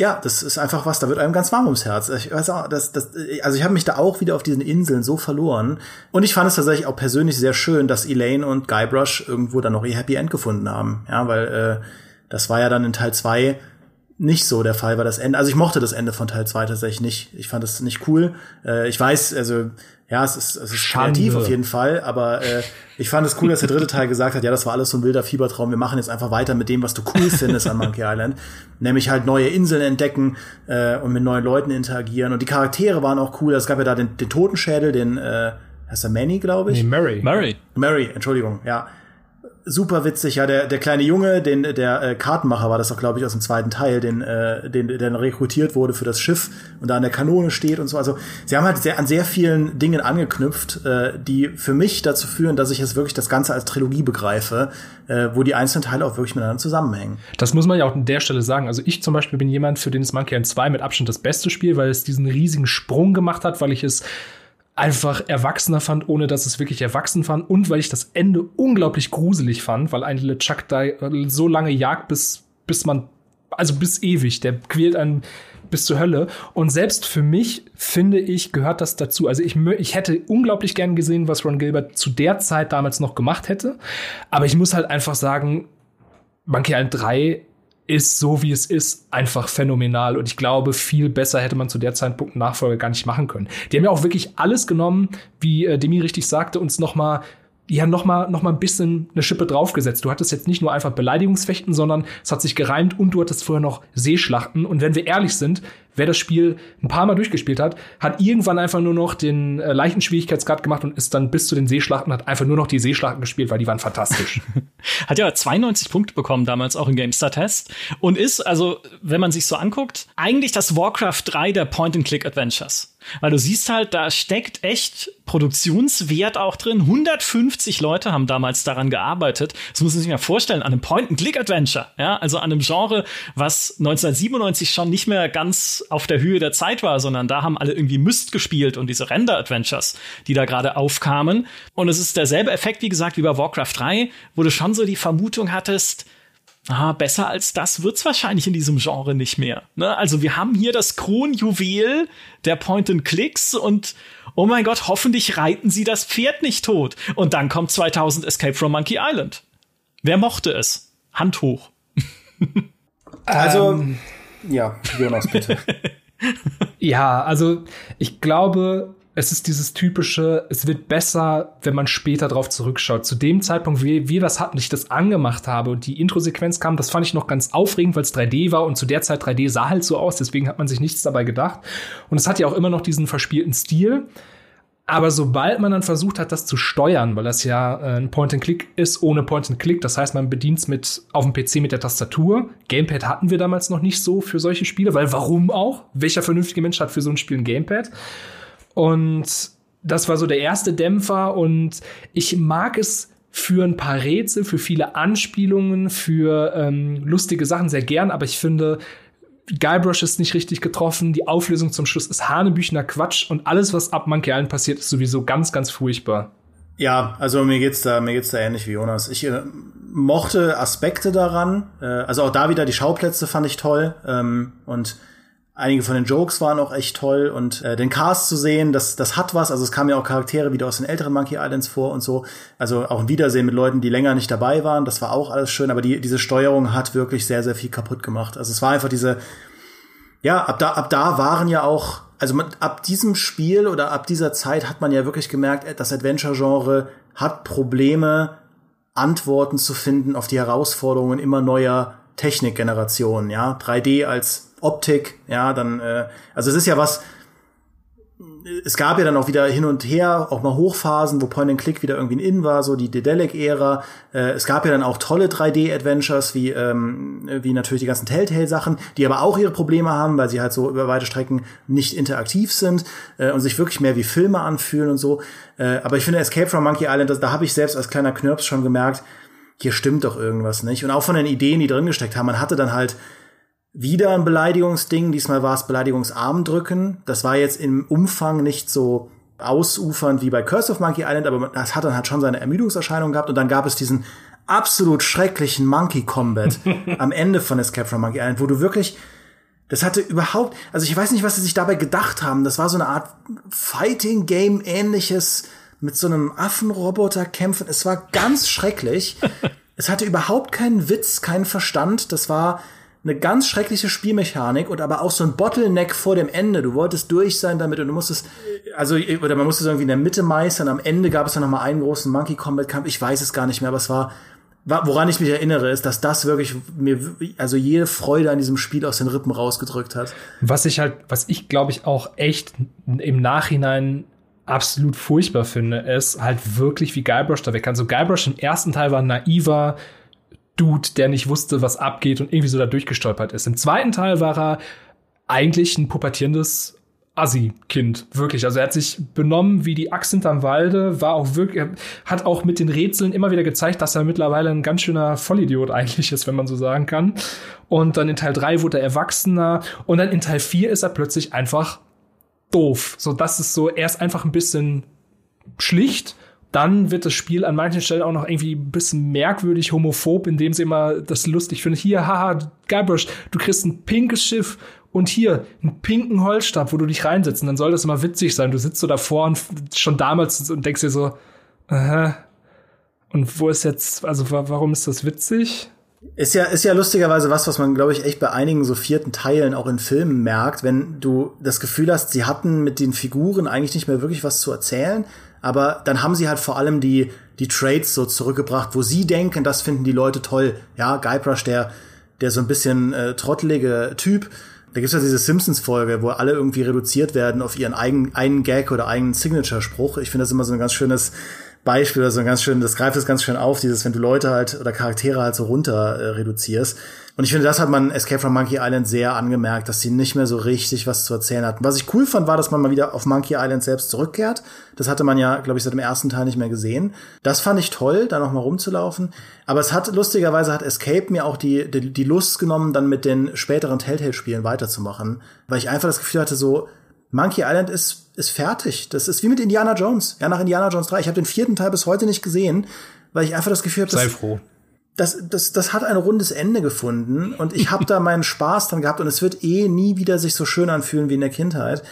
ja, das ist einfach was, da wird einem ganz warm ums Herz. Ich weiß auch, das, das, also ich habe mich da auch wieder auf diesen Inseln so verloren. Und ich fand es tatsächlich auch persönlich sehr schön, dass Elaine und Guybrush irgendwo dann noch ihr Happy End gefunden haben. Ja, weil äh, das war ja dann in Teil zwei nicht so der Fall war das Ende. Also ich mochte das Ende von Teil 2 tatsächlich nicht. Ich fand es nicht cool. Äh, ich weiß, also ja, es ist, es ist kreativ auf jeden Fall, aber äh, ich fand es cool, dass der dritte Teil gesagt hat, ja, das war alles so ein wilder Fiebertraum. Wir machen jetzt einfach weiter mit dem, was du cool findest an Monkey Island, nämlich halt neue Inseln entdecken äh, und mit neuen Leuten interagieren. Und die Charaktere waren auch cool. Es gab ja da den, den Totenschädel, den äh, heißt er Manny, glaube ich. Nee, Mary. Mary. Mary, Entschuldigung, ja super witzig, ja, der, der kleine Junge, den, der äh, Kartenmacher war das auch, glaube ich, aus dem zweiten Teil, den, äh, den, der dann rekrutiert wurde für das Schiff und da an der Kanone steht und so. Also sie haben halt sehr, an sehr vielen Dingen angeknüpft, äh, die für mich dazu führen, dass ich jetzt wirklich das Ganze als Trilogie begreife, äh, wo die einzelnen Teile auch wirklich miteinander zusammenhängen. Das muss man ja auch an der Stelle sagen. Also ich zum Beispiel bin jemand, für den ist Monkey Island 2 mit Abstand das beste Spiel, weil es diesen riesigen Sprung gemacht hat, weil ich es einfach erwachsener fand, ohne dass es wirklich erwachsen fand und weil ich das Ende unglaublich gruselig fand, weil ein LeChuck da so lange jagt, bis, bis man, also bis ewig, der quält einen bis zur Hölle. Und selbst für mich, finde ich, gehört das dazu. Also ich, ich hätte unglaublich gern gesehen, was Ron Gilbert zu der Zeit damals noch gemacht hätte. Aber ich muss halt einfach sagen, Monkey Island 3 ist so wie es ist einfach phänomenal und ich glaube viel besser hätte man zu der Zeitpunkt Nachfolger gar nicht machen können. Die haben ja auch wirklich alles genommen, wie äh, Demi richtig sagte, uns noch mal die haben noch mal, noch mal ein bisschen eine Schippe draufgesetzt. Du hattest jetzt nicht nur einfach Beleidigungsfechten, sondern es hat sich gereimt und du hattest vorher noch Seeschlachten. Und wenn wir ehrlich sind, wer das Spiel ein paar Mal durchgespielt hat, hat irgendwann einfach nur noch den äh, leichten Schwierigkeitsgrad gemacht und ist dann bis zu den Seeschlachten, hat einfach nur noch die Seeschlachten gespielt, weil die waren fantastisch. hat ja 92 Punkte bekommen damals auch im GameStar-Test und ist, also, wenn man sich so anguckt, eigentlich das Warcraft 3 der Point-and-Click-Adventures. Weil du siehst halt, da steckt echt Produktionswert auch drin. 150 Leute haben damals daran gearbeitet. Das muss man sich mal vorstellen, an einem Point-and-Click-Adventure. Ja, also an einem Genre, was 1997 schon nicht mehr ganz auf der Höhe der Zeit war, sondern da haben alle irgendwie Myst gespielt und diese Render-Adventures, die da gerade aufkamen. Und es ist derselbe Effekt, wie gesagt, wie bei Warcraft 3, wo du schon so die Vermutung hattest, ah, besser als das wird's wahrscheinlich in diesem Genre nicht mehr. Ne? Also wir haben hier das Kronjuwel der Point-and-Clicks und oh mein Gott, hoffentlich reiten sie das Pferd nicht tot. Und dann kommt 2000 Escape from Monkey Island. Wer mochte es? Hand hoch. also, ähm, ja, Jonas, bitte. ja, also ich glaube, es ist dieses typische, es wird besser, wenn man später drauf zurückschaut. Zu dem Zeitpunkt, wie wir das hatten, ich das angemacht habe und die Intro-Sequenz kam, das fand ich noch ganz aufregend, weil es 3D war und zu der Zeit 3D sah halt so aus, deswegen hat man sich nichts dabei gedacht. Und es hat ja auch immer noch diesen verspielten Stil. Aber sobald man dann versucht hat, das zu steuern, weil das ja äh, ein Point-and-Click ist ohne Point-and-Click, das heißt, man bedient es mit auf dem PC mit der Tastatur. Gamepad hatten wir damals noch nicht so für solche Spiele, weil warum auch? Welcher vernünftige Mensch hat für so ein Spiel ein Gamepad? Und das war so der erste Dämpfer und ich mag es für ein paar Rätsel, für viele Anspielungen, für ähm, lustige Sachen sehr gern, aber ich finde, Guybrush ist nicht richtig getroffen, die Auflösung zum Schluss ist hanebüchener Quatsch und alles, was ab Monkey Island passiert, ist sowieso ganz, ganz furchtbar. Ja, also mir geht's da, mir geht's da ähnlich wie Jonas. Ich äh, mochte Aspekte daran, äh, also auch da wieder die Schauplätze fand ich toll ähm, und Einige von den Jokes waren auch echt toll und äh, den Cast zu sehen, das, das hat was. Also es kamen ja auch Charaktere wieder aus den älteren Monkey Islands vor und so. Also auch ein Wiedersehen mit Leuten, die länger nicht dabei waren. Das war auch alles schön. Aber die, diese Steuerung hat wirklich sehr, sehr viel kaputt gemacht. Also es war einfach diese, ja, ab da, ab da waren ja auch, also man, ab diesem Spiel oder ab dieser Zeit hat man ja wirklich gemerkt, äh, das Adventure-Genre hat Probleme, Antworten zu finden auf die Herausforderungen immer neuer Technikgenerationen. Ja, 3D als Optik, ja, dann, äh, also es ist ja was, es gab ja dann auch wieder hin und her, auch mal Hochphasen, wo Point and Click wieder irgendwie ein In war, so die Dedelic-Ära. Äh, es gab ja dann auch tolle 3D-Adventures, wie, ähm, wie natürlich die ganzen Telltale-Sachen, die aber auch ihre Probleme haben, weil sie halt so über weite Strecken nicht interaktiv sind äh, und sich wirklich mehr wie Filme anfühlen und so. Äh, aber ich finde Escape from Monkey Island, das, da habe ich selbst als kleiner Knirps schon gemerkt, hier stimmt doch irgendwas nicht. Und auch von den Ideen, die drin gesteckt haben, man hatte dann halt wieder ein Beleidigungsding. Diesmal war es Beleidigungsarm drücken. Das war jetzt im Umfang nicht so ausufernd wie bei Curse of Monkey Island, aber das hat dann halt schon seine Ermüdungserscheinung gehabt. Und dann gab es diesen absolut schrecklichen Monkey Combat am Ende von Escape from Monkey Island, wo du wirklich das hatte überhaupt, also ich weiß nicht, was sie sich dabei gedacht haben. Das war so eine Art Fighting Game ähnliches mit so einem Affenroboter kämpfen. Es war ganz schrecklich. es hatte überhaupt keinen Witz, keinen Verstand. Das war eine ganz schreckliche Spielmechanik und aber auch so ein Bottleneck vor dem Ende. Du wolltest durch sein damit und du musstest, also, oder man musste es irgendwie in der Mitte meistern. Am Ende gab es dann noch mal einen großen Monkey Combat Kampf. Ich weiß es gar nicht mehr, aber es war, woran ich mich erinnere, ist, dass das wirklich mir, also jede Freude an diesem Spiel aus den Rippen rausgedrückt hat. Was ich halt, was ich glaube ich auch echt im Nachhinein absolut furchtbar finde, ist halt wirklich, wie Guybrush da weg kann. So Guybrush im ersten Teil war ein naiver Dude, der nicht wusste, was abgeht und irgendwie so da durchgestolpert ist. Im zweiten Teil war er eigentlich ein pubertierendes Assi-Kind, wirklich. Also er hat sich benommen wie die Axt hinterm Walde, war auch wirklich, hat auch mit den Rätseln immer wieder gezeigt, dass er mittlerweile ein ganz schöner Vollidiot eigentlich ist, wenn man so sagen kann. Und dann in Teil 3 wurde er erwachsener und dann in Teil 4 ist er plötzlich einfach doof. So, das ist so, er ist einfach ein bisschen schlicht. Dann wird das Spiel an manchen Stellen auch noch irgendwie ein bisschen merkwürdig homophob, indem sie immer das lustig finden. Hier, haha, Guybrush, du kriegst ein pinkes Schiff und hier einen pinken Holzstab, wo du dich reinsetzt. Und dann soll das immer witzig sein. Du sitzt so davor und schon damals und denkst dir so, aha. Und wo ist jetzt, also warum ist das witzig? Ist ja, ist ja lustigerweise was, was man, glaube ich, echt bei einigen so vierten Teilen auch in Filmen merkt, wenn du das Gefühl hast, sie hatten mit den Figuren eigentlich nicht mehr wirklich was zu erzählen, aber dann haben sie halt vor allem die, die Trades so zurückgebracht, wo sie denken, das finden die Leute toll. Ja, Guybrush, der, der so ein bisschen äh, trottelige Typ, da gibt's ja diese Simpsons-Folge, wo alle irgendwie reduziert werden auf ihren eigenen einen Gag oder eigenen Signature-Spruch. Ich finde das immer so ein ganz schönes Beispiel oder so ein ganz schön, das greift es ganz schön auf, dieses, wenn du Leute halt oder Charaktere halt so runter äh, reduzierst. Und ich finde, das hat man Escape from Monkey Island sehr angemerkt, dass sie nicht mehr so richtig was zu erzählen hatten. Was ich cool fand, war, dass man mal wieder auf Monkey Island selbst zurückkehrt. Das hatte man ja, glaube ich, seit dem ersten Teil nicht mehr gesehen. Das fand ich toll, da noch mal rumzulaufen. Aber es hat, lustigerweise hat Escape mir auch die, die, die Lust genommen, dann mit den späteren Telltale-Spielen weiterzumachen. Weil ich einfach das Gefühl hatte, so, Monkey Island ist, ist fertig. Das ist wie mit Indiana Jones. Ja, nach Indiana Jones 3. Ich habe den vierten Teil bis heute nicht gesehen, weil ich einfach das Gefühl habe, Sei froh das, das, das hat ein rundes Ende gefunden und ich habe da meinen Spaß dran gehabt und es wird eh nie wieder sich so schön anfühlen wie in der Kindheit.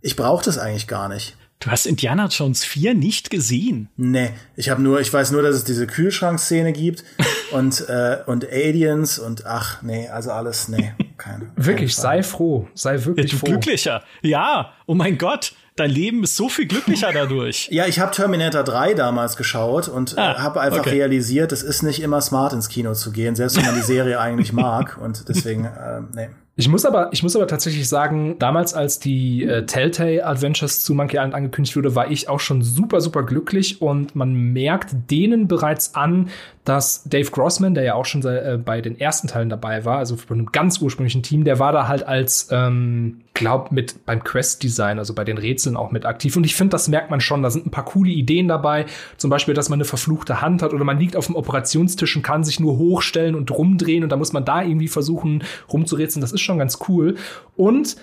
Ich brauche das eigentlich gar nicht. Du hast Indiana Jones 4 nicht gesehen? Nee, ich habe nur, ich weiß nur, dass es diese Kühlschrankszene gibt und, äh, und Aliens und ach, nee, also alles, nee, keine. wirklich, sei froh, sei wirklich ja, froh. Glücklicher. Ja, oh mein Gott dein Leben ist so viel glücklicher dadurch. Ja, ich habe Terminator 3 damals geschaut und ah, äh, habe einfach okay. realisiert, es ist nicht immer smart ins Kino zu gehen, selbst wenn man die Serie eigentlich mag. Und deswegen, äh, nee. Ich muss aber, ich muss aber tatsächlich sagen, damals als die äh, Telltale Adventures zu Monkey Island angekündigt wurde, war ich auch schon super, super glücklich und man merkt denen bereits an, dass Dave Grossman, der ja auch schon äh, bei den ersten Teilen dabei war, also von einem ganz ursprünglichen Team, der war da halt als, ähm, glaub, mit beim Quest-Design, also bei den Rätseln auch mit aktiv. Und ich finde, das merkt man schon. Da sind ein paar coole Ideen dabei. Zum Beispiel, dass man eine verfluchte Hand hat oder man liegt auf dem Operationstisch und kann sich nur hochstellen und rumdrehen und da muss man da irgendwie versuchen rumzurätseln. Das ist schon ganz cool. Und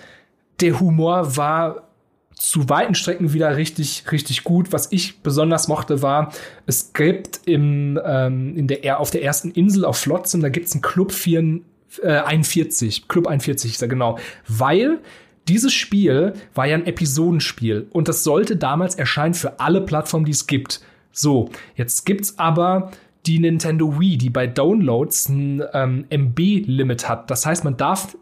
der Humor war zu weiten Strecken wieder richtig, richtig gut. Was ich besonders mochte, war, es gibt im, ähm, in der, auf der ersten Insel auf Flotsam, da gibt's einen Club 4, äh, 41, Club 41 ist er genau, weil dieses Spiel war ja ein Episodenspiel und das sollte damals erscheinen für alle Plattformen, die es gibt. So, jetzt gibt's aber die Nintendo Wii, die bei Downloads ein ähm, MB-Limit hat. Das heißt, man darf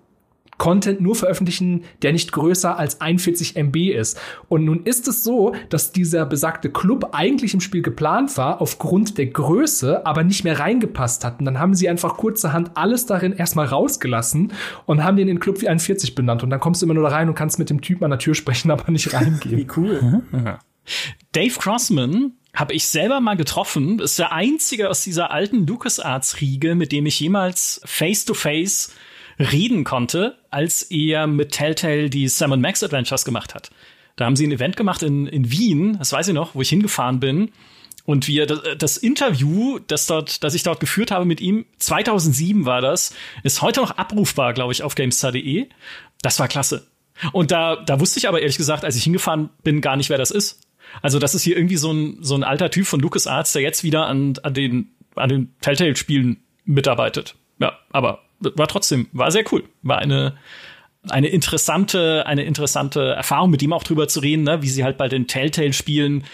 Content nur veröffentlichen, der nicht größer als 41 MB ist. Und nun ist es so, dass dieser besagte Club eigentlich im Spiel geplant war, aufgrund der Größe, aber nicht mehr reingepasst hat. Und dann haben sie einfach kurzerhand alles darin erstmal rausgelassen und haben den in Club 41 benannt. Und dann kommst du immer nur da rein und kannst mit dem Typen an der Tür sprechen, aber nicht reingehen. Wie cool. Dave Crossman habe ich selber mal getroffen. Ist der einzige aus dieser alten LucasArts-Riege, mit dem ich jemals face-to-face -face reden konnte, als er mit Telltale die Sam Max Adventures gemacht hat. Da haben sie ein Event gemacht in, in Wien, das weiß ich noch, wo ich hingefahren bin. Und wir, das, Interview, das dort, das ich dort geführt habe mit ihm, 2007 war das, ist heute noch abrufbar, glaube ich, auf GameStar.de. Das war klasse. Und da, da wusste ich aber ehrlich gesagt, als ich hingefahren bin, gar nicht, wer das ist. Also das ist hier irgendwie so ein, so ein alter Typ von LucasArts, der jetzt wieder an, an den, an den Telltale-Spielen mitarbeitet. Ja, aber war trotzdem, war sehr cool. War eine, eine interessante, eine interessante Erfahrung, mit ihm auch drüber zu reden, ne? wie sie halt bei den Telltale-Spielen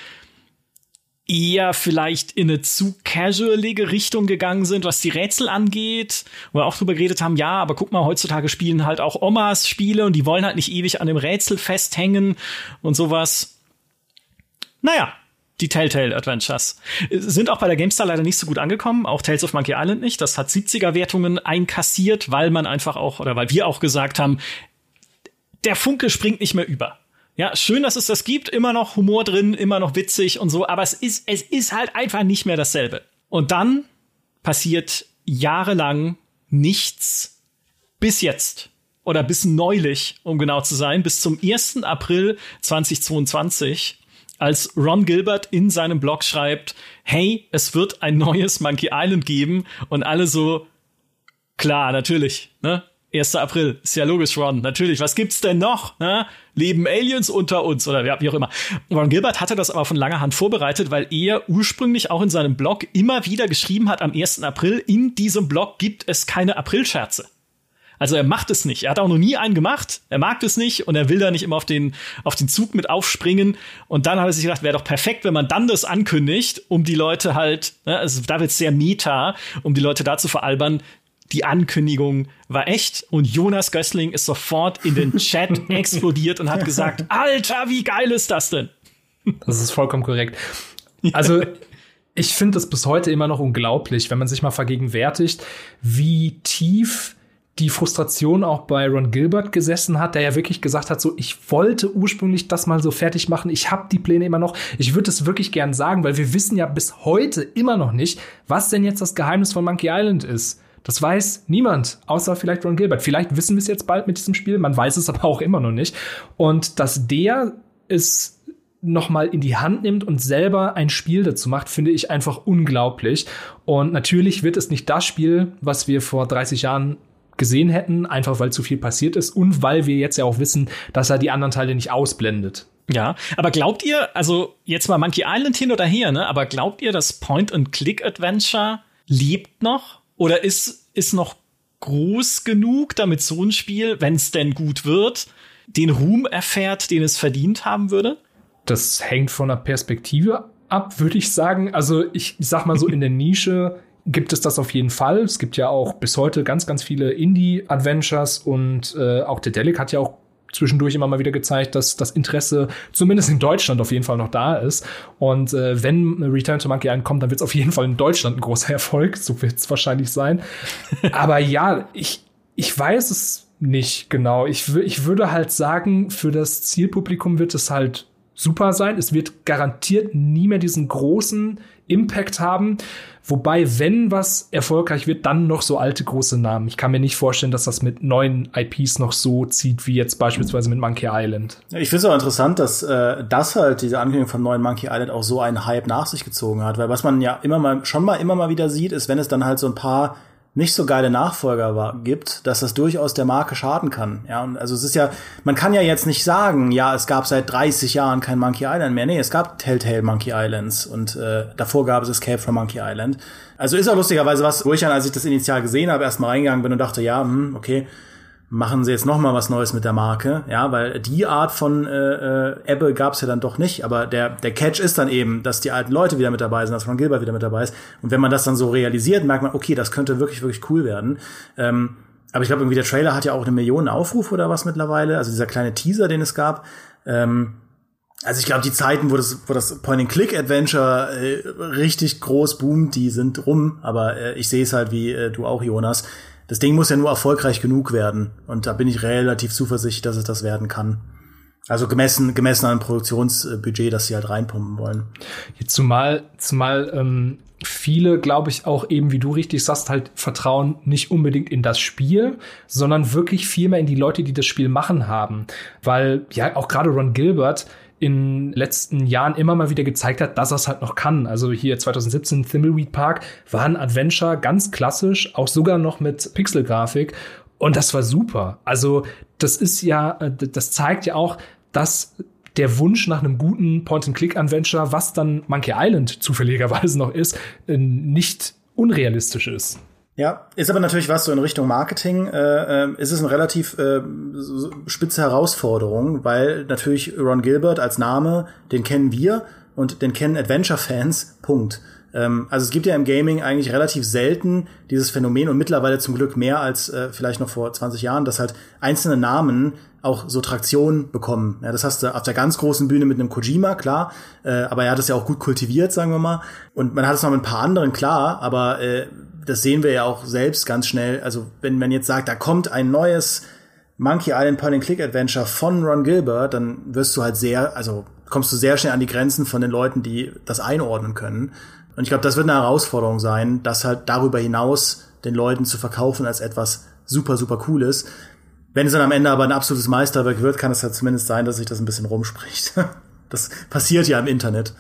eher vielleicht in eine zu casualige Richtung gegangen sind, was die Rätsel angeht, wo wir auch drüber geredet haben, ja, aber guck mal, heutzutage spielen halt auch Omas Spiele und die wollen halt nicht ewig an dem Rätsel festhängen und sowas. Naja, die Telltale Adventures. Sind auch bei der GameStar leider nicht so gut angekommen, auch Tales of Monkey Island nicht. Das hat 70er Wertungen einkassiert, weil man einfach auch, oder weil wir auch gesagt haben, der Funke springt nicht mehr über. Ja, schön, dass es das gibt, immer noch Humor drin, immer noch witzig und so, aber es ist, es ist halt einfach nicht mehr dasselbe. Und dann passiert jahrelang nichts bis jetzt oder bis neulich, um genau zu sein, bis zum 1. April 2022, als Ron Gilbert in seinem Blog schreibt, hey, es wird ein neues Monkey Island geben und alle so, klar, natürlich, ne? 1. April, ist ja logisch, Ron. Natürlich, was gibt's denn noch? Ne? Leben Aliens unter uns oder wie auch immer. Ron Gilbert hatte das aber von langer Hand vorbereitet, weil er ursprünglich auch in seinem Blog immer wieder geschrieben hat, am 1. April, in diesem Blog gibt es keine Aprilscherze. Also er macht es nicht. Er hat auch noch nie einen gemacht. Er mag es nicht und er will da nicht immer auf den, auf den Zug mit aufspringen. Und dann hat er sich gedacht, wäre doch perfekt, wenn man dann das ankündigt, um die Leute halt, ne, also da wird es sehr meta, um die Leute da zu veralbern, die Ankündigung war echt und Jonas Gößling ist sofort in den Chat explodiert und hat gesagt, Alter, wie geil ist das denn? Das ist vollkommen korrekt. Also ich finde es bis heute immer noch unglaublich, wenn man sich mal vergegenwärtigt, wie tief die Frustration auch bei Ron Gilbert gesessen hat, der ja wirklich gesagt hat, so ich wollte ursprünglich das mal so fertig machen, ich habe die Pläne immer noch, ich würde es wirklich gern sagen, weil wir wissen ja bis heute immer noch nicht, was denn jetzt das Geheimnis von Monkey Island ist. Das weiß niemand, außer vielleicht Ron Gilbert. Vielleicht wissen wir es jetzt bald mit diesem Spiel, man weiß es aber auch immer noch nicht. Und dass der es noch mal in die Hand nimmt und selber ein Spiel dazu macht, finde ich einfach unglaublich. Und natürlich wird es nicht das Spiel, was wir vor 30 Jahren gesehen hätten, einfach weil zu viel passiert ist und weil wir jetzt ja auch wissen, dass er die anderen Teile nicht ausblendet. Ja, aber glaubt ihr, also jetzt mal Monkey Island hin oder her, ne? Aber glaubt ihr, das Point-and-Click-Adventure lebt noch? Oder ist, ist noch groß genug, damit so ein Spiel, wenn es denn gut wird, den Ruhm erfährt, den es verdient haben würde? Das hängt von der Perspektive ab, würde ich sagen. Also ich sag mal so in der Nische gibt es das auf jeden Fall. Es gibt ja auch bis heute ganz, ganz viele Indie-Adventures und äh, auch Dedelic hat ja auch zwischendurch immer mal wieder gezeigt, dass das Interesse zumindest in Deutschland auf jeden Fall noch da ist. Und äh, wenn Return to Monkey Island kommt, dann wird es auf jeden Fall in Deutschland ein großer Erfolg. So wird es wahrscheinlich sein. Aber ja, ich, ich weiß es nicht genau. Ich, ich würde halt sagen, für das Zielpublikum wird es halt super sein. Es wird garantiert nie mehr diesen großen Impact haben. Wobei, wenn was erfolgreich wird, dann noch so alte große Namen. Ich kann mir nicht vorstellen, dass das mit neuen IPs noch so zieht, wie jetzt beispielsweise mit Monkey Island. Ich finde es auch interessant, dass äh, das halt diese Ankündigung vom neuen Monkey Island auch so einen Hype nach sich gezogen hat. Weil was man ja immer mal, schon mal immer mal wieder sieht, ist, wenn es dann halt so ein paar nicht so geile Nachfolger war, gibt, dass das durchaus der Marke schaden kann. Ja, und also es ist ja, man kann ja jetzt nicht sagen, ja, es gab seit 30 Jahren kein Monkey Island mehr. Nee, es gab Telltale Monkey Islands und äh, davor gab es Escape from Monkey Island. Also ist auch lustigerweise was, wo ich dann, als ich das initial gesehen habe, erstmal reingegangen bin und dachte, ja, hm, okay, machen sie jetzt noch mal was Neues mit der Marke, ja, weil die Art von äh, äh, Ebbe gab es ja dann doch nicht, aber der der Catch ist dann eben, dass die alten Leute wieder mit dabei sind, dass Ron Gilbert wieder mit dabei ist und wenn man das dann so realisiert, merkt man, okay, das könnte wirklich wirklich cool werden. Ähm, aber ich glaube irgendwie der Trailer hat ja auch eine Million Aufrufe oder was mittlerweile, also dieser kleine Teaser, den es gab. Ähm, also ich glaube, die Zeiten, wo das, wo das Point-and-Click-Adventure äh, richtig groß boomt, die sind rum. Aber äh, ich sehe es halt wie äh, du auch, Jonas das Ding muss ja nur erfolgreich genug werden. Und da bin ich relativ zuversichtlich, dass es das werden kann. Also gemessen, gemessen an Produktionsbudget, das sie halt reinpumpen wollen. Zumal, zumal ähm, viele, glaube ich, auch eben, wie du richtig sagst, halt vertrauen nicht unbedingt in das Spiel, sondern wirklich viel mehr in die Leute, die das Spiel machen haben. Weil, ja, auch gerade Ron Gilbert, in letzten Jahren immer mal wieder gezeigt hat, dass er es halt noch kann. Also hier 2017 Thimbleweed Park war ein Adventure, ganz klassisch, auch sogar noch mit Pixelgrafik. Und das war super. Also das ist ja, äh, das zeigt ja auch, dass der Wunsch nach einem guten Point-and-Click-Adventure, was dann Monkey Island zufälligerweise noch ist, äh, nicht unrealistisch ist. Ja, ist aber natürlich was so in Richtung Marketing, äh, äh, ist es eine relativ äh, spitze Herausforderung, weil natürlich Ron Gilbert als Name, den kennen wir und den kennen Adventure-Fans, Punkt. Ähm, also es gibt ja im Gaming eigentlich relativ selten dieses Phänomen und mittlerweile zum Glück mehr als äh, vielleicht noch vor 20 Jahren, dass halt einzelne Namen auch so Traktion bekommen. Ja, das hast du auf der ganz großen Bühne mit einem Kojima, klar, äh, aber er hat es ja auch gut kultiviert, sagen wir mal. Und man hat es noch mit ein paar anderen, klar, aber äh, das sehen wir ja auch selbst ganz schnell. Also wenn man jetzt sagt, da kommt ein neues Monkey Island Point and Click Adventure von Ron Gilbert, dann wirst du halt sehr, also kommst du sehr schnell an die Grenzen von den Leuten, die das einordnen können. Und ich glaube, das wird eine Herausforderung sein, das halt darüber hinaus den Leuten zu verkaufen als etwas super, super Cooles. Wenn es dann am Ende aber ein absolutes Meisterwerk wird, kann es halt zumindest sein, dass sich das ein bisschen rumspricht. Das passiert ja im Internet.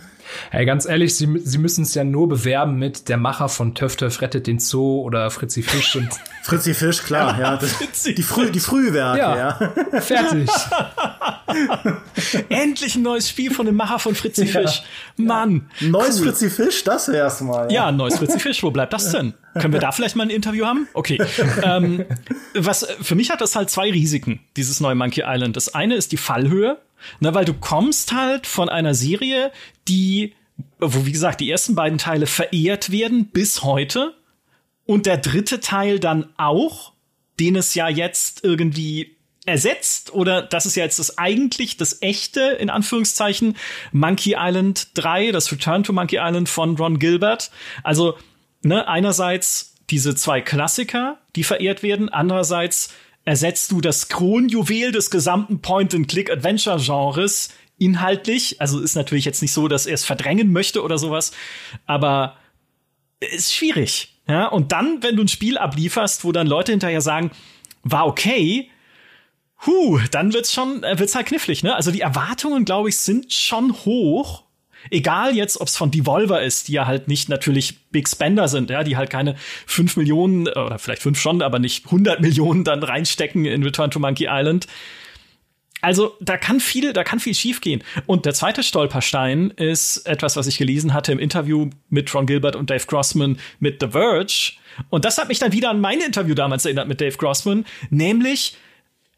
Hey, ganz ehrlich, sie, sie müssen es ja nur bewerben mit der Macher von Töff Töff rettet den Zoo oder Fritzi Fisch und Fritzi Fisch, klar, ja. Das, die, Früh, die Frühwerke, ja. ja. Fertig. Endlich ein neues Spiel von dem Macher von Fritzi Fisch. Mann. Ein neues cool. Fritzi Fisch, das wär's mal. Ja. ja, neues Fritzi Fisch. Wo bleibt das denn? Können wir da vielleicht mal ein Interview haben? Okay. ähm, was, für mich hat das halt zwei Risiken, dieses neue Monkey Island. Das eine ist die Fallhöhe. Na, weil du kommst halt von einer Serie, die, wo wie gesagt, die ersten beiden Teile verehrt werden bis heute. Und der dritte Teil dann auch, den es ja jetzt irgendwie ersetzt oder das ist ja jetzt das eigentlich das echte in Anführungszeichen Monkey Island 3, das Return to Monkey Island von Ron Gilbert. Also ne, einerseits diese zwei Klassiker, die verehrt werden, andererseits ersetzt du das Kronjuwel des gesamten Point-and-Click-Adventure-Genres inhaltlich. Also ist natürlich jetzt nicht so, dass er es verdrängen möchte oder sowas, aber ist schwierig. Ja, und dann, wenn du ein Spiel ablieferst, wo dann Leute hinterher sagen, war okay, huh, dann wird's schon, äh, wird's halt knifflig, ne? Also die Erwartungen, glaube ich, sind schon hoch Egal jetzt, ob es von Devolver ist, die ja halt nicht natürlich Big Spender sind, ja, die halt keine fünf Millionen äh, oder vielleicht fünf schon, aber nicht 100 Millionen dann reinstecken in Return to Monkey Island. Also da kann viel, da kann viel schiefgehen. Und der zweite Stolperstein ist etwas, was ich gelesen hatte im Interview mit Ron Gilbert und Dave Grossman mit The Verge. Und das hat mich dann wieder an mein Interview damals erinnert mit Dave Grossman, nämlich,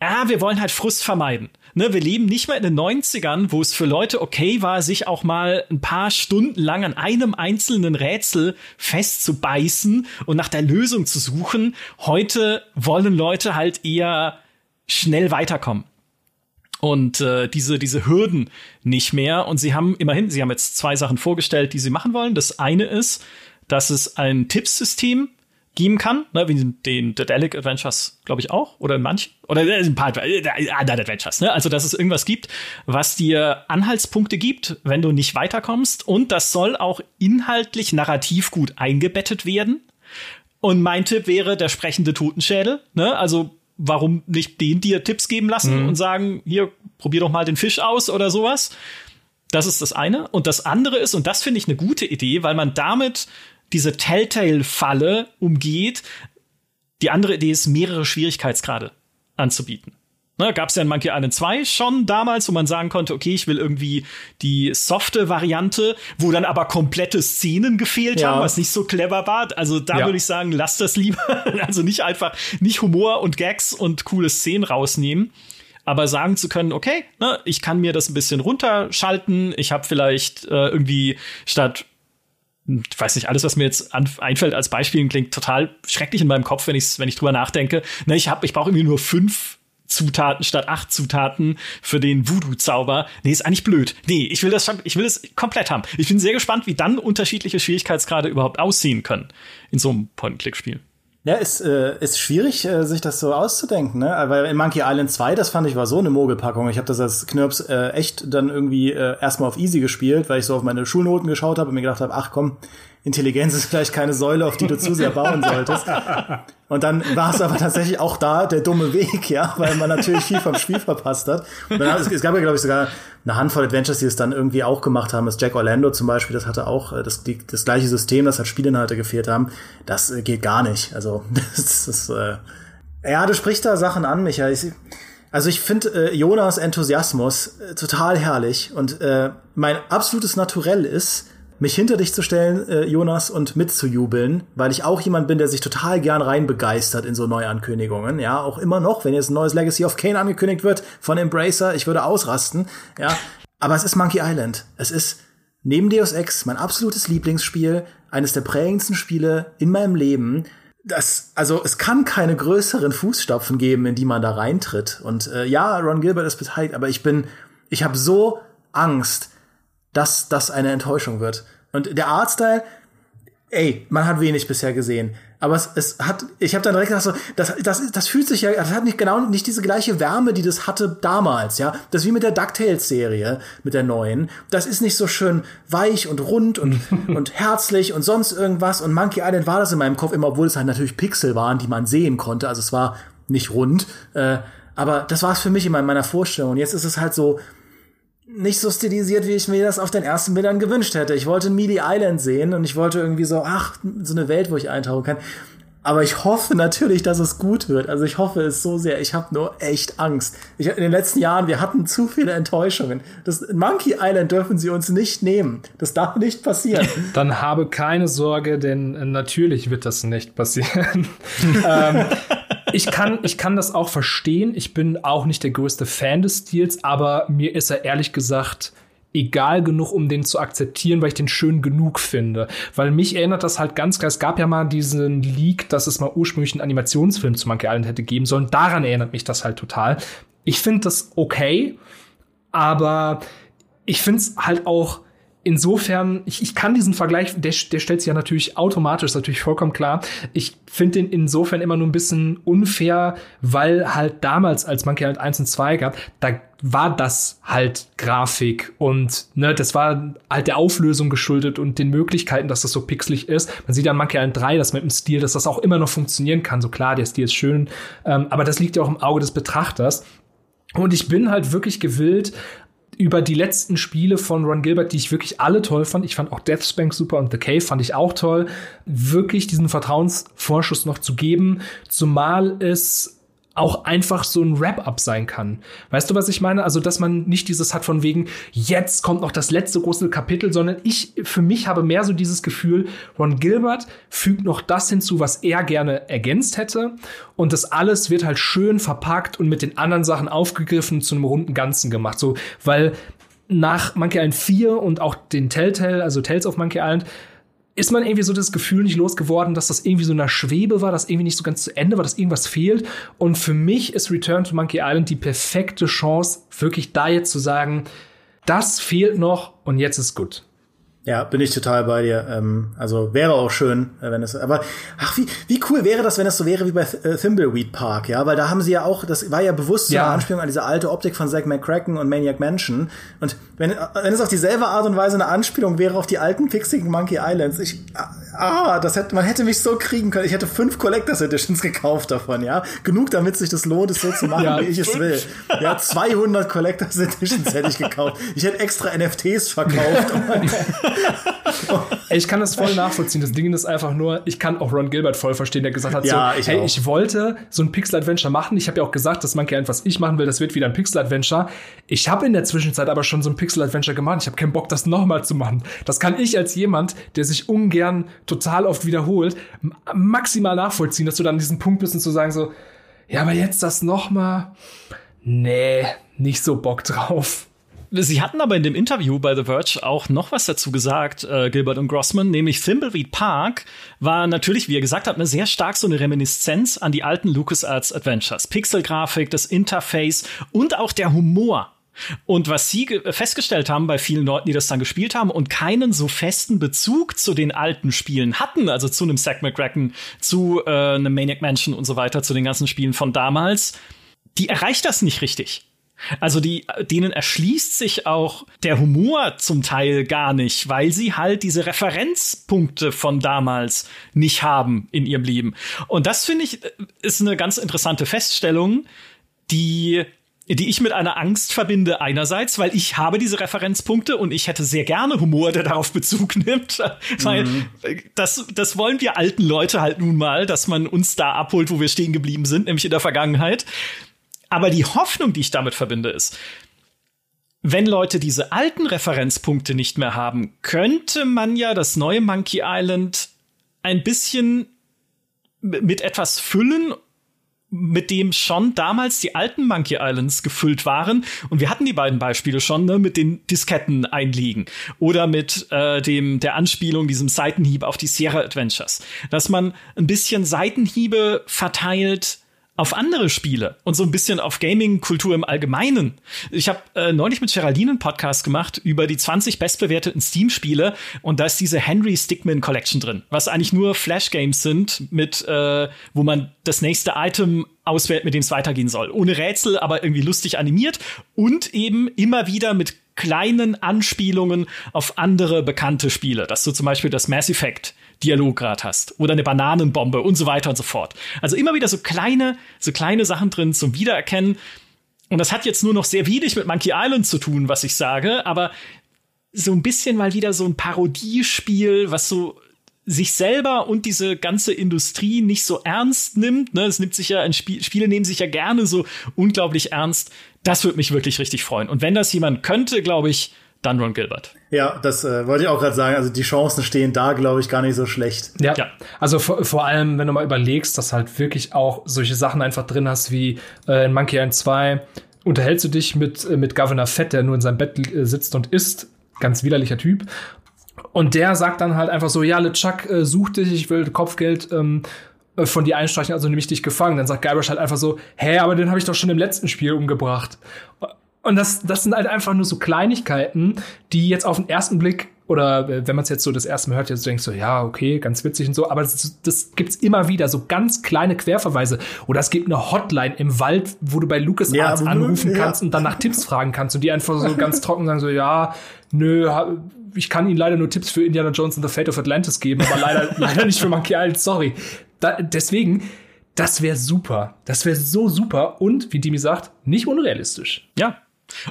ah, wir wollen halt Frust vermeiden. Ne, wir leben nicht mehr in den 90ern, wo es für Leute okay war, sich auch mal ein paar Stunden lang an einem einzelnen Rätsel festzubeißen und nach der Lösung zu suchen. Heute wollen Leute halt eher schnell weiterkommen. Und äh, diese, diese Hürden nicht mehr. Und sie haben immerhin, sie haben jetzt zwei Sachen vorgestellt, die sie machen wollen. Das eine ist, dass es ein Tippsystem geben kann, ne, wie den Daedalic Adventures, glaube ich, auch, oder in manchen, oder äh, ein paar äh, anderen Adventures, ne? Also, dass es irgendwas gibt, was dir Anhaltspunkte gibt, wenn du nicht weiterkommst. Und das soll auch inhaltlich narrativ gut eingebettet werden. Und mein Tipp wäre der sprechende Totenschädel, ne? Also, warum nicht den dir Tipps geben lassen mhm. und sagen, hier, probier doch mal den Fisch aus oder sowas. Das ist das eine. Und das andere ist, und das finde ich eine gute Idee, weil man damit diese Telltale-Falle umgeht. Die andere Idee ist, mehrere Schwierigkeitsgrade anzubieten. Ne, Gab es ja in Monkey Island 2 schon damals, wo man sagen konnte, okay, ich will irgendwie die softe Variante, wo dann aber komplette Szenen gefehlt ja. haben, was nicht so clever war. Also da ja. würde ich sagen, lass das lieber. also nicht einfach, nicht Humor und Gags und coole Szenen rausnehmen. Aber sagen zu können, okay, ne, ich kann mir das ein bisschen runterschalten. Ich habe vielleicht äh, irgendwie statt ich weiß nicht, alles, was mir jetzt einfällt als Beispiel, klingt total schrecklich in meinem Kopf, wenn ich wenn ich drüber nachdenke. Ne, ich ich brauche irgendwie nur fünf Zutaten statt acht Zutaten für den Voodoo-Zauber. Nee, ist eigentlich blöd. Nee, ich will das schon, ich will es komplett haben. Ich bin sehr gespannt, wie dann unterschiedliche Schwierigkeitsgrade überhaupt aussehen können in so einem Point-Click-Spiel. Ja, ist, äh, ist schwierig, äh, sich das so auszudenken, ne? Weil in Monkey Island 2, das fand ich war so eine Mogelpackung. Ich habe das als Knirps äh, echt dann irgendwie äh, erstmal auf easy gespielt, weil ich so auf meine Schulnoten geschaut habe und mir gedacht habe, ach komm, Intelligenz ist vielleicht keine Säule, auf die du zu sehr bauen solltest. Und dann war es aber tatsächlich auch da der dumme Weg, ja, weil man natürlich viel vom Spiel verpasst hat. Dann, es, es gab ja, glaube ich, sogar eine Handvoll Adventures, die es dann irgendwie auch gemacht haben. Das Jack Orlando zum Beispiel, das hatte auch äh, das, die, das gleiche System, das hat Spielinhalte gefehlt haben. Das äh, geht gar nicht. Also, das ist, äh, ja, du sprichst da Sachen an, Michael. Ich, also ich finde äh, Jonas Enthusiasmus äh, total herrlich und äh, mein absolutes Naturell ist, mich hinter dich zu stellen, äh, Jonas, und mitzujubeln, weil ich auch jemand bin, der sich total gern rein begeistert in so Neuankündigungen. Ja, auch immer noch, wenn jetzt ein neues Legacy of Kane angekündigt wird von Embracer, ich würde ausrasten. Ja, aber es ist Monkey Island. Es ist neben Deus Ex mein absolutes Lieblingsspiel, eines der prägendsten Spiele in meinem Leben. Das, also es kann keine größeren Fußstapfen geben, in die man da reintritt. Und äh, ja, Ron Gilbert ist beteiligt, aber ich bin, ich habe so Angst, dass das eine Enttäuschung wird. Und der Artstyle, ey, man hat wenig bisher gesehen. Aber es, es hat, ich habe dann direkt gedacht, so, das, das, das fühlt sich ja, das hat nicht genau nicht diese gleiche Wärme, die das hatte damals, ja. Das ist wie mit der DuckTales-Serie, mit der neuen. Das ist nicht so schön weich und rund und, und herzlich und sonst irgendwas. Und Monkey Island war das in meinem Kopf immer, obwohl es halt natürlich Pixel waren, die man sehen konnte. Also es war nicht rund. Äh, aber das war es für mich immer in meiner Vorstellung. Und jetzt ist es halt so, nicht so stilisiert, wie ich mir das auf den ersten Bildern gewünscht hätte. Ich wollte Mealy Island sehen und ich wollte irgendwie so, ach, so eine Welt, wo ich eintauchen kann. Aber ich hoffe natürlich, dass es gut wird. Also ich hoffe es so sehr. Ich habe nur echt Angst. Ich, in den letzten Jahren, wir hatten zu viele Enttäuschungen. Das Monkey Island dürfen sie uns nicht nehmen. Das darf nicht passieren. Dann habe keine Sorge, denn äh, natürlich wird das nicht passieren. ähm, ich kann, ich kann das auch verstehen. Ich bin auch nicht der größte Fan des Stils, aber mir ist er ehrlich gesagt egal genug, um den zu akzeptieren, weil ich den schön genug finde. Weil mich erinnert das halt ganz klar, es gab ja mal diesen Leak, dass es mal ursprünglich einen Animationsfilm zu Monkey Island hätte geben sollen. Daran erinnert mich das halt total. Ich finde das okay, aber ich finde es halt auch insofern, ich, ich kann diesen Vergleich, der, der stellt sich ja natürlich automatisch, ist natürlich vollkommen klar. Ich finde den insofern immer nur ein bisschen unfair, weil halt damals, als Monkey Island 1 und 2 gab, da war das halt Grafik und ne, das war halt der Auflösung geschuldet und den Möglichkeiten, dass das so pixelig ist. Man sieht an Monkey Island 3, dass mit dem Stil, dass das auch immer noch funktionieren kann. So klar, der Stil ist schön, ähm, aber das liegt ja auch im Auge des Betrachters. Und ich bin halt wirklich gewillt, über die letzten Spiele von Ron Gilbert, die ich wirklich alle toll fand. Ich fand auch Deathspank super und The Cave fand ich auch toll. Wirklich diesen Vertrauensvorschuss noch zu geben, zumal es auch einfach so ein Wrap-up sein kann. Weißt du, was ich meine? Also, dass man nicht dieses hat von wegen, jetzt kommt noch das letzte große Kapitel, sondern ich für mich habe mehr so dieses Gefühl, Ron Gilbert fügt noch das hinzu, was er gerne ergänzt hätte. Und das alles wird halt schön verpackt und mit den anderen Sachen aufgegriffen zu einem runden Ganzen gemacht. So, weil nach Monkey Island 4 und auch den Telltale, also Tales of Monkey Island, ist man irgendwie so das Gefühl nicht losgeworden, dass das irgendwie so eine Schwebe war, dass irgendwie nicht so ganz zu Ende war, dass irgendwas fehlt. Und für mich ist Return to Monkey Island die perfekte Chance, wirklich da jetzt zu sagen, das fehlt noch und jetzt ist gut. Ja, bin ich total bei dir. Ähm, also wäre auch schön, äh, wenn es. Aber ach, wie, wie cool wäre das, wenn es so wäre wie bei äh, Thimbleweed Park, ja? Weil da haben sie ja auch, das war ja bewusst so Ja. eine Anspielung an diese alte Optik von Zack McCracken und Maniac Mansion. Und wenn, wenn es auf dieselbe Art und Weise eine Anspielung wäre auf die alten pixigen Monkey Islands, ich. Ah, das hätte, man hätte mich so kriegen können. Ich hätte fünf Collectors Editions gekauft davon, ja? Genug, damit sich das lohnt, es so zu machen, Ja, wie ich es will. Ja, 200 Collectors Editions hätte ich gekauft. Ich hätte extra NFTs verkauft. Ich kann das voll nachvollziehen. Das Ding ist einfach nur, ich kann auch Ron Gilbert voll verstehen, der gesagt hat, Ja, so, ich hey, auch. ich wollte so ein Pixel-Adventure machen. Ich habe ja auch gesagt, dass Monkey Island, was ich machen will, das wird wieder ein Pixel-Adventure. Ich habe in der Zwischenzeit aber schon so ein Pixel-Adventure gemacht. Ich habe keinen Bock, das nochmal zu machen. Das kann ich als jemand, der sich ungern total oft wiederholt, maximal nachvollziehen, dass du dann an diesem Punkt bist und zu sagen so, ja, aber jetzt das nochmal, nee, nicht so Bock drauf. Sie hatten aber in dem Interview bei The Verge auch noch was dazu gesagt, äh, Gilbert und Grossman, nämlich Thimbleweed Park war natürlich, wie er gesagt hat, eine sehr stark so eine Reminiszenz an die alten LucasArts Adventures. Pixelgrafik, das Interface und auch der Humor. Und was sie ge- festgestellt haben bei vielen Leuten, die das dann gespielt haben und keinen so festen Bezug zu den alten Spielen hatten, also zu einem Zack McCracken, zu äh, einem Maniac Mansion und so weiter, zu den ganzen Spielen von damals, die erreicht das nicht richtig. Also die, denen erschließt sich auch der Humor zum Teil gar nicht, weil sie halt diese Referenzpunkte von damals nicht haben in ihrem Leben. Und das finde ich ist eine ganz interessante Feststellung, die die ich mit einer Angst verbinde einerseits, weil ich habe diese Referenzpunkte und ich hätte sehr gerne Humor, der darauf Bezug nimmt, weil äh, das das wollen wir alten Leute halt nun mal, dass man uns da abholt, wo wir stehen geblieben sind, nämlich in der Vergangenheit. Aber die Hoffnung, die ich damit verbinde, ist, wenn Leute diese alten Referenzpunkte nicht mehr haben, könnte man ja das neue Monkey Island ein bisschen mit etwas füllen, mit dem schon damals die alten Monkey Islands gefüllt waren. Und wir hatten die beiden Beispiele schon, ne, mit den Disketten einlegen oder mit äh, dem der Anspielung, diesem Seitenhieb auf die Sierra Adventures, dass man ein bisschen Seitenhiebe verteilt auf andere Spiele und so ein bisschen auf Gaming-Kultur im Allgemeinen. Ich habe äh, neulich mit Geraldine einen Podcast gemacht über die 20 bestbewerteten Steam-Spiele und da ist diese Henry Stickmin Collection drin, was eigentlich nur Flash-Games sind, mit äh, wo man das nächste Item auswählt, mit dem es weitergehen soll. Ohne Rätsel, aber irgendwie lustig animiert und eben immer wieder mit kleinen Anspielungen auf andere bekannte Spiele, dass du zum Beispiel das Mass Effect Dialog gerade hast oder eine Bananenbombe und so weiter und so fort. Also immer wieder so kleine, so kleine Sachen drin zum Wiedererkennen. Und das hat jetzt nur noch sehr wenig mit Monkey Island zu tun, was ich sage, aber so ein bisschen mal wieder so ein Parodiespiel, was so sich selber und diese ganze Industrie nicht so ernst nimmt. Ne? Es nimmt sich ja, Spiel, Spiele nehmen sich ja gerne so unglaublich ernst. Das würde mich wirklich richtig freuen. Und wenn das jemand könnte, glaube ich, dann Ron Gilbert. Ja, das äh, wollte ich auch gerade sagen. Also die Chancen stehen da, glaube ich, gar nicht so schlecht. Ja. ja. Also vor, vor, allem, wenn du mal überlegst, dass halt wirklich auch solche Sachen einfach drin hast wie äh, in Monkey Island 2 unterhältst du dich mit, äh, mit Governor Fett, der nur in seinem Bett äh, sitzt und isst. Ganz widerlicher Typ. Und der sagt dann halt einfach so, ja, LeChuck äh, sucht dich, ich will Kopfgeld ähm, äh, von dir einstreichen, also nehme ich dich gefangen. Dann sagt Guybrush halt einfach so, hä, aber den habe ich doch schon im letzten Spiel umgebracht. Und das, das sind halt einfach nur so Kleinigkeiten, die jetzt auf den ersten Blick oder äh, wenn man es jetzt so das erste Mal hört, jetzt denkst du, ja, okay, ganz witzig und so, aber das, das gibt's immer wieder, so ganz kleine Querverweise. Oder es gibt eine Hotline im Wald, wo du bei Lucas ja, anrufen ja. kannst und dann nach Tipps fragen kannst und die einfach so ganz trocken sagen so, ja, nö, ich kann Ihnen leider nur Tipps für Indiana Jones and the Fate of Atlantis geben, aber leider, leider nicht für Monkey Island, sorry. Da, deswegen, das wäre super. Das wäre so super und, wie Dimi sagt, nicht unrealistisch. Ja,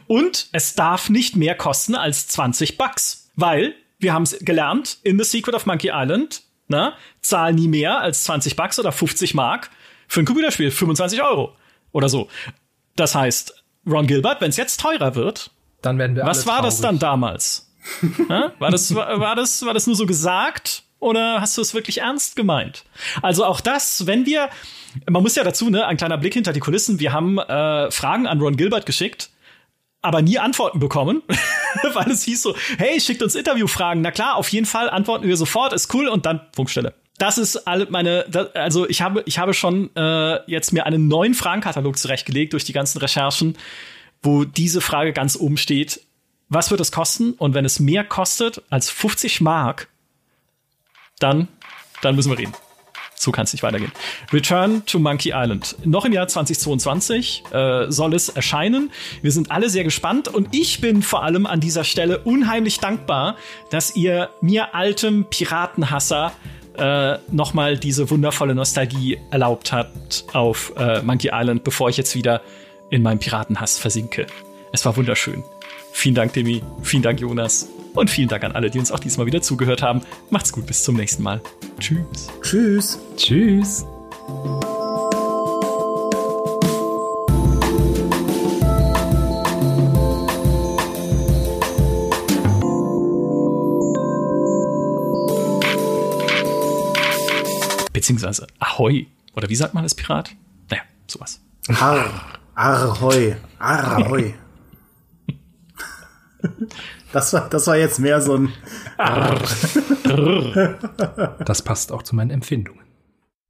und es darf nicht mehr kosten als 20 Bucks, weil wir haben es gelernt in The Secret of Monkey Island, na, zahl nie mehr als 20 Bucks oder 50 Mark für ein Computerspiel, 25 Euro oder so. Das heißt, Ron Gilbert, wenn es jetzt teurer wird, dann werden wir Was war traurig. das dann damals? war, das, war, war, das, war das nur so gesagt oder hast du es wirklich ernst gemeint? Also auch das, wenn wir, man muss ja dazu, ne, ein kleiner Blick hinter die Kulissen, wir haben äh, Fragen an Ron Gilbert geschickt aber nie Antworten bekommen, weil es hieß so, hey, schickt uns Interviewfragen. Na klar, auf jeden Fall antworten wir sofort, ist cool und dann Funkstelle. Das ist alle meine, also ich habe, ich habe schon äh, jetzt mir einen neuen Fragenkatalog zurechtgelegt durch die ganzen Recherchen, wo diese Frage ganz oben steht. Was wird es kosten? Und wenn es mehr kostet als 50 Mark, dann, dann müssen wir reden so kann es nicht weitergehen. Return to Monkey Island. Noch im Jahr 2022 äh, soll es erscheinen. Wir sind alle sehr gespannt und ich bin vor allem an dieser Stelle unheimlich dankbar, dass ihr mir altem Piratenhasser äh, nochmal diese wundervolle Nostalgie erlaubt habt auf äh, Monkey Island, bevor ich jetzt wieder in meinem Piratenhass versinke. Es war wunderschön. Vielen Dank, Demi. Vielen Dank, Jonas. Und vielen Dank an alle, die uns auch diesmal wieder zugehört haben. Macht's gut, bis zum nächsten Mal. Tschüss. Tschüss. Tschüss. Beziehungsweise Ahoi. Oder wie sagt man als Pirat? Naja, sowas. Har, Ahoi. Ahoi. Das war, das war jetzt mehr so ein. das passt auch zu meinen Empfindungen.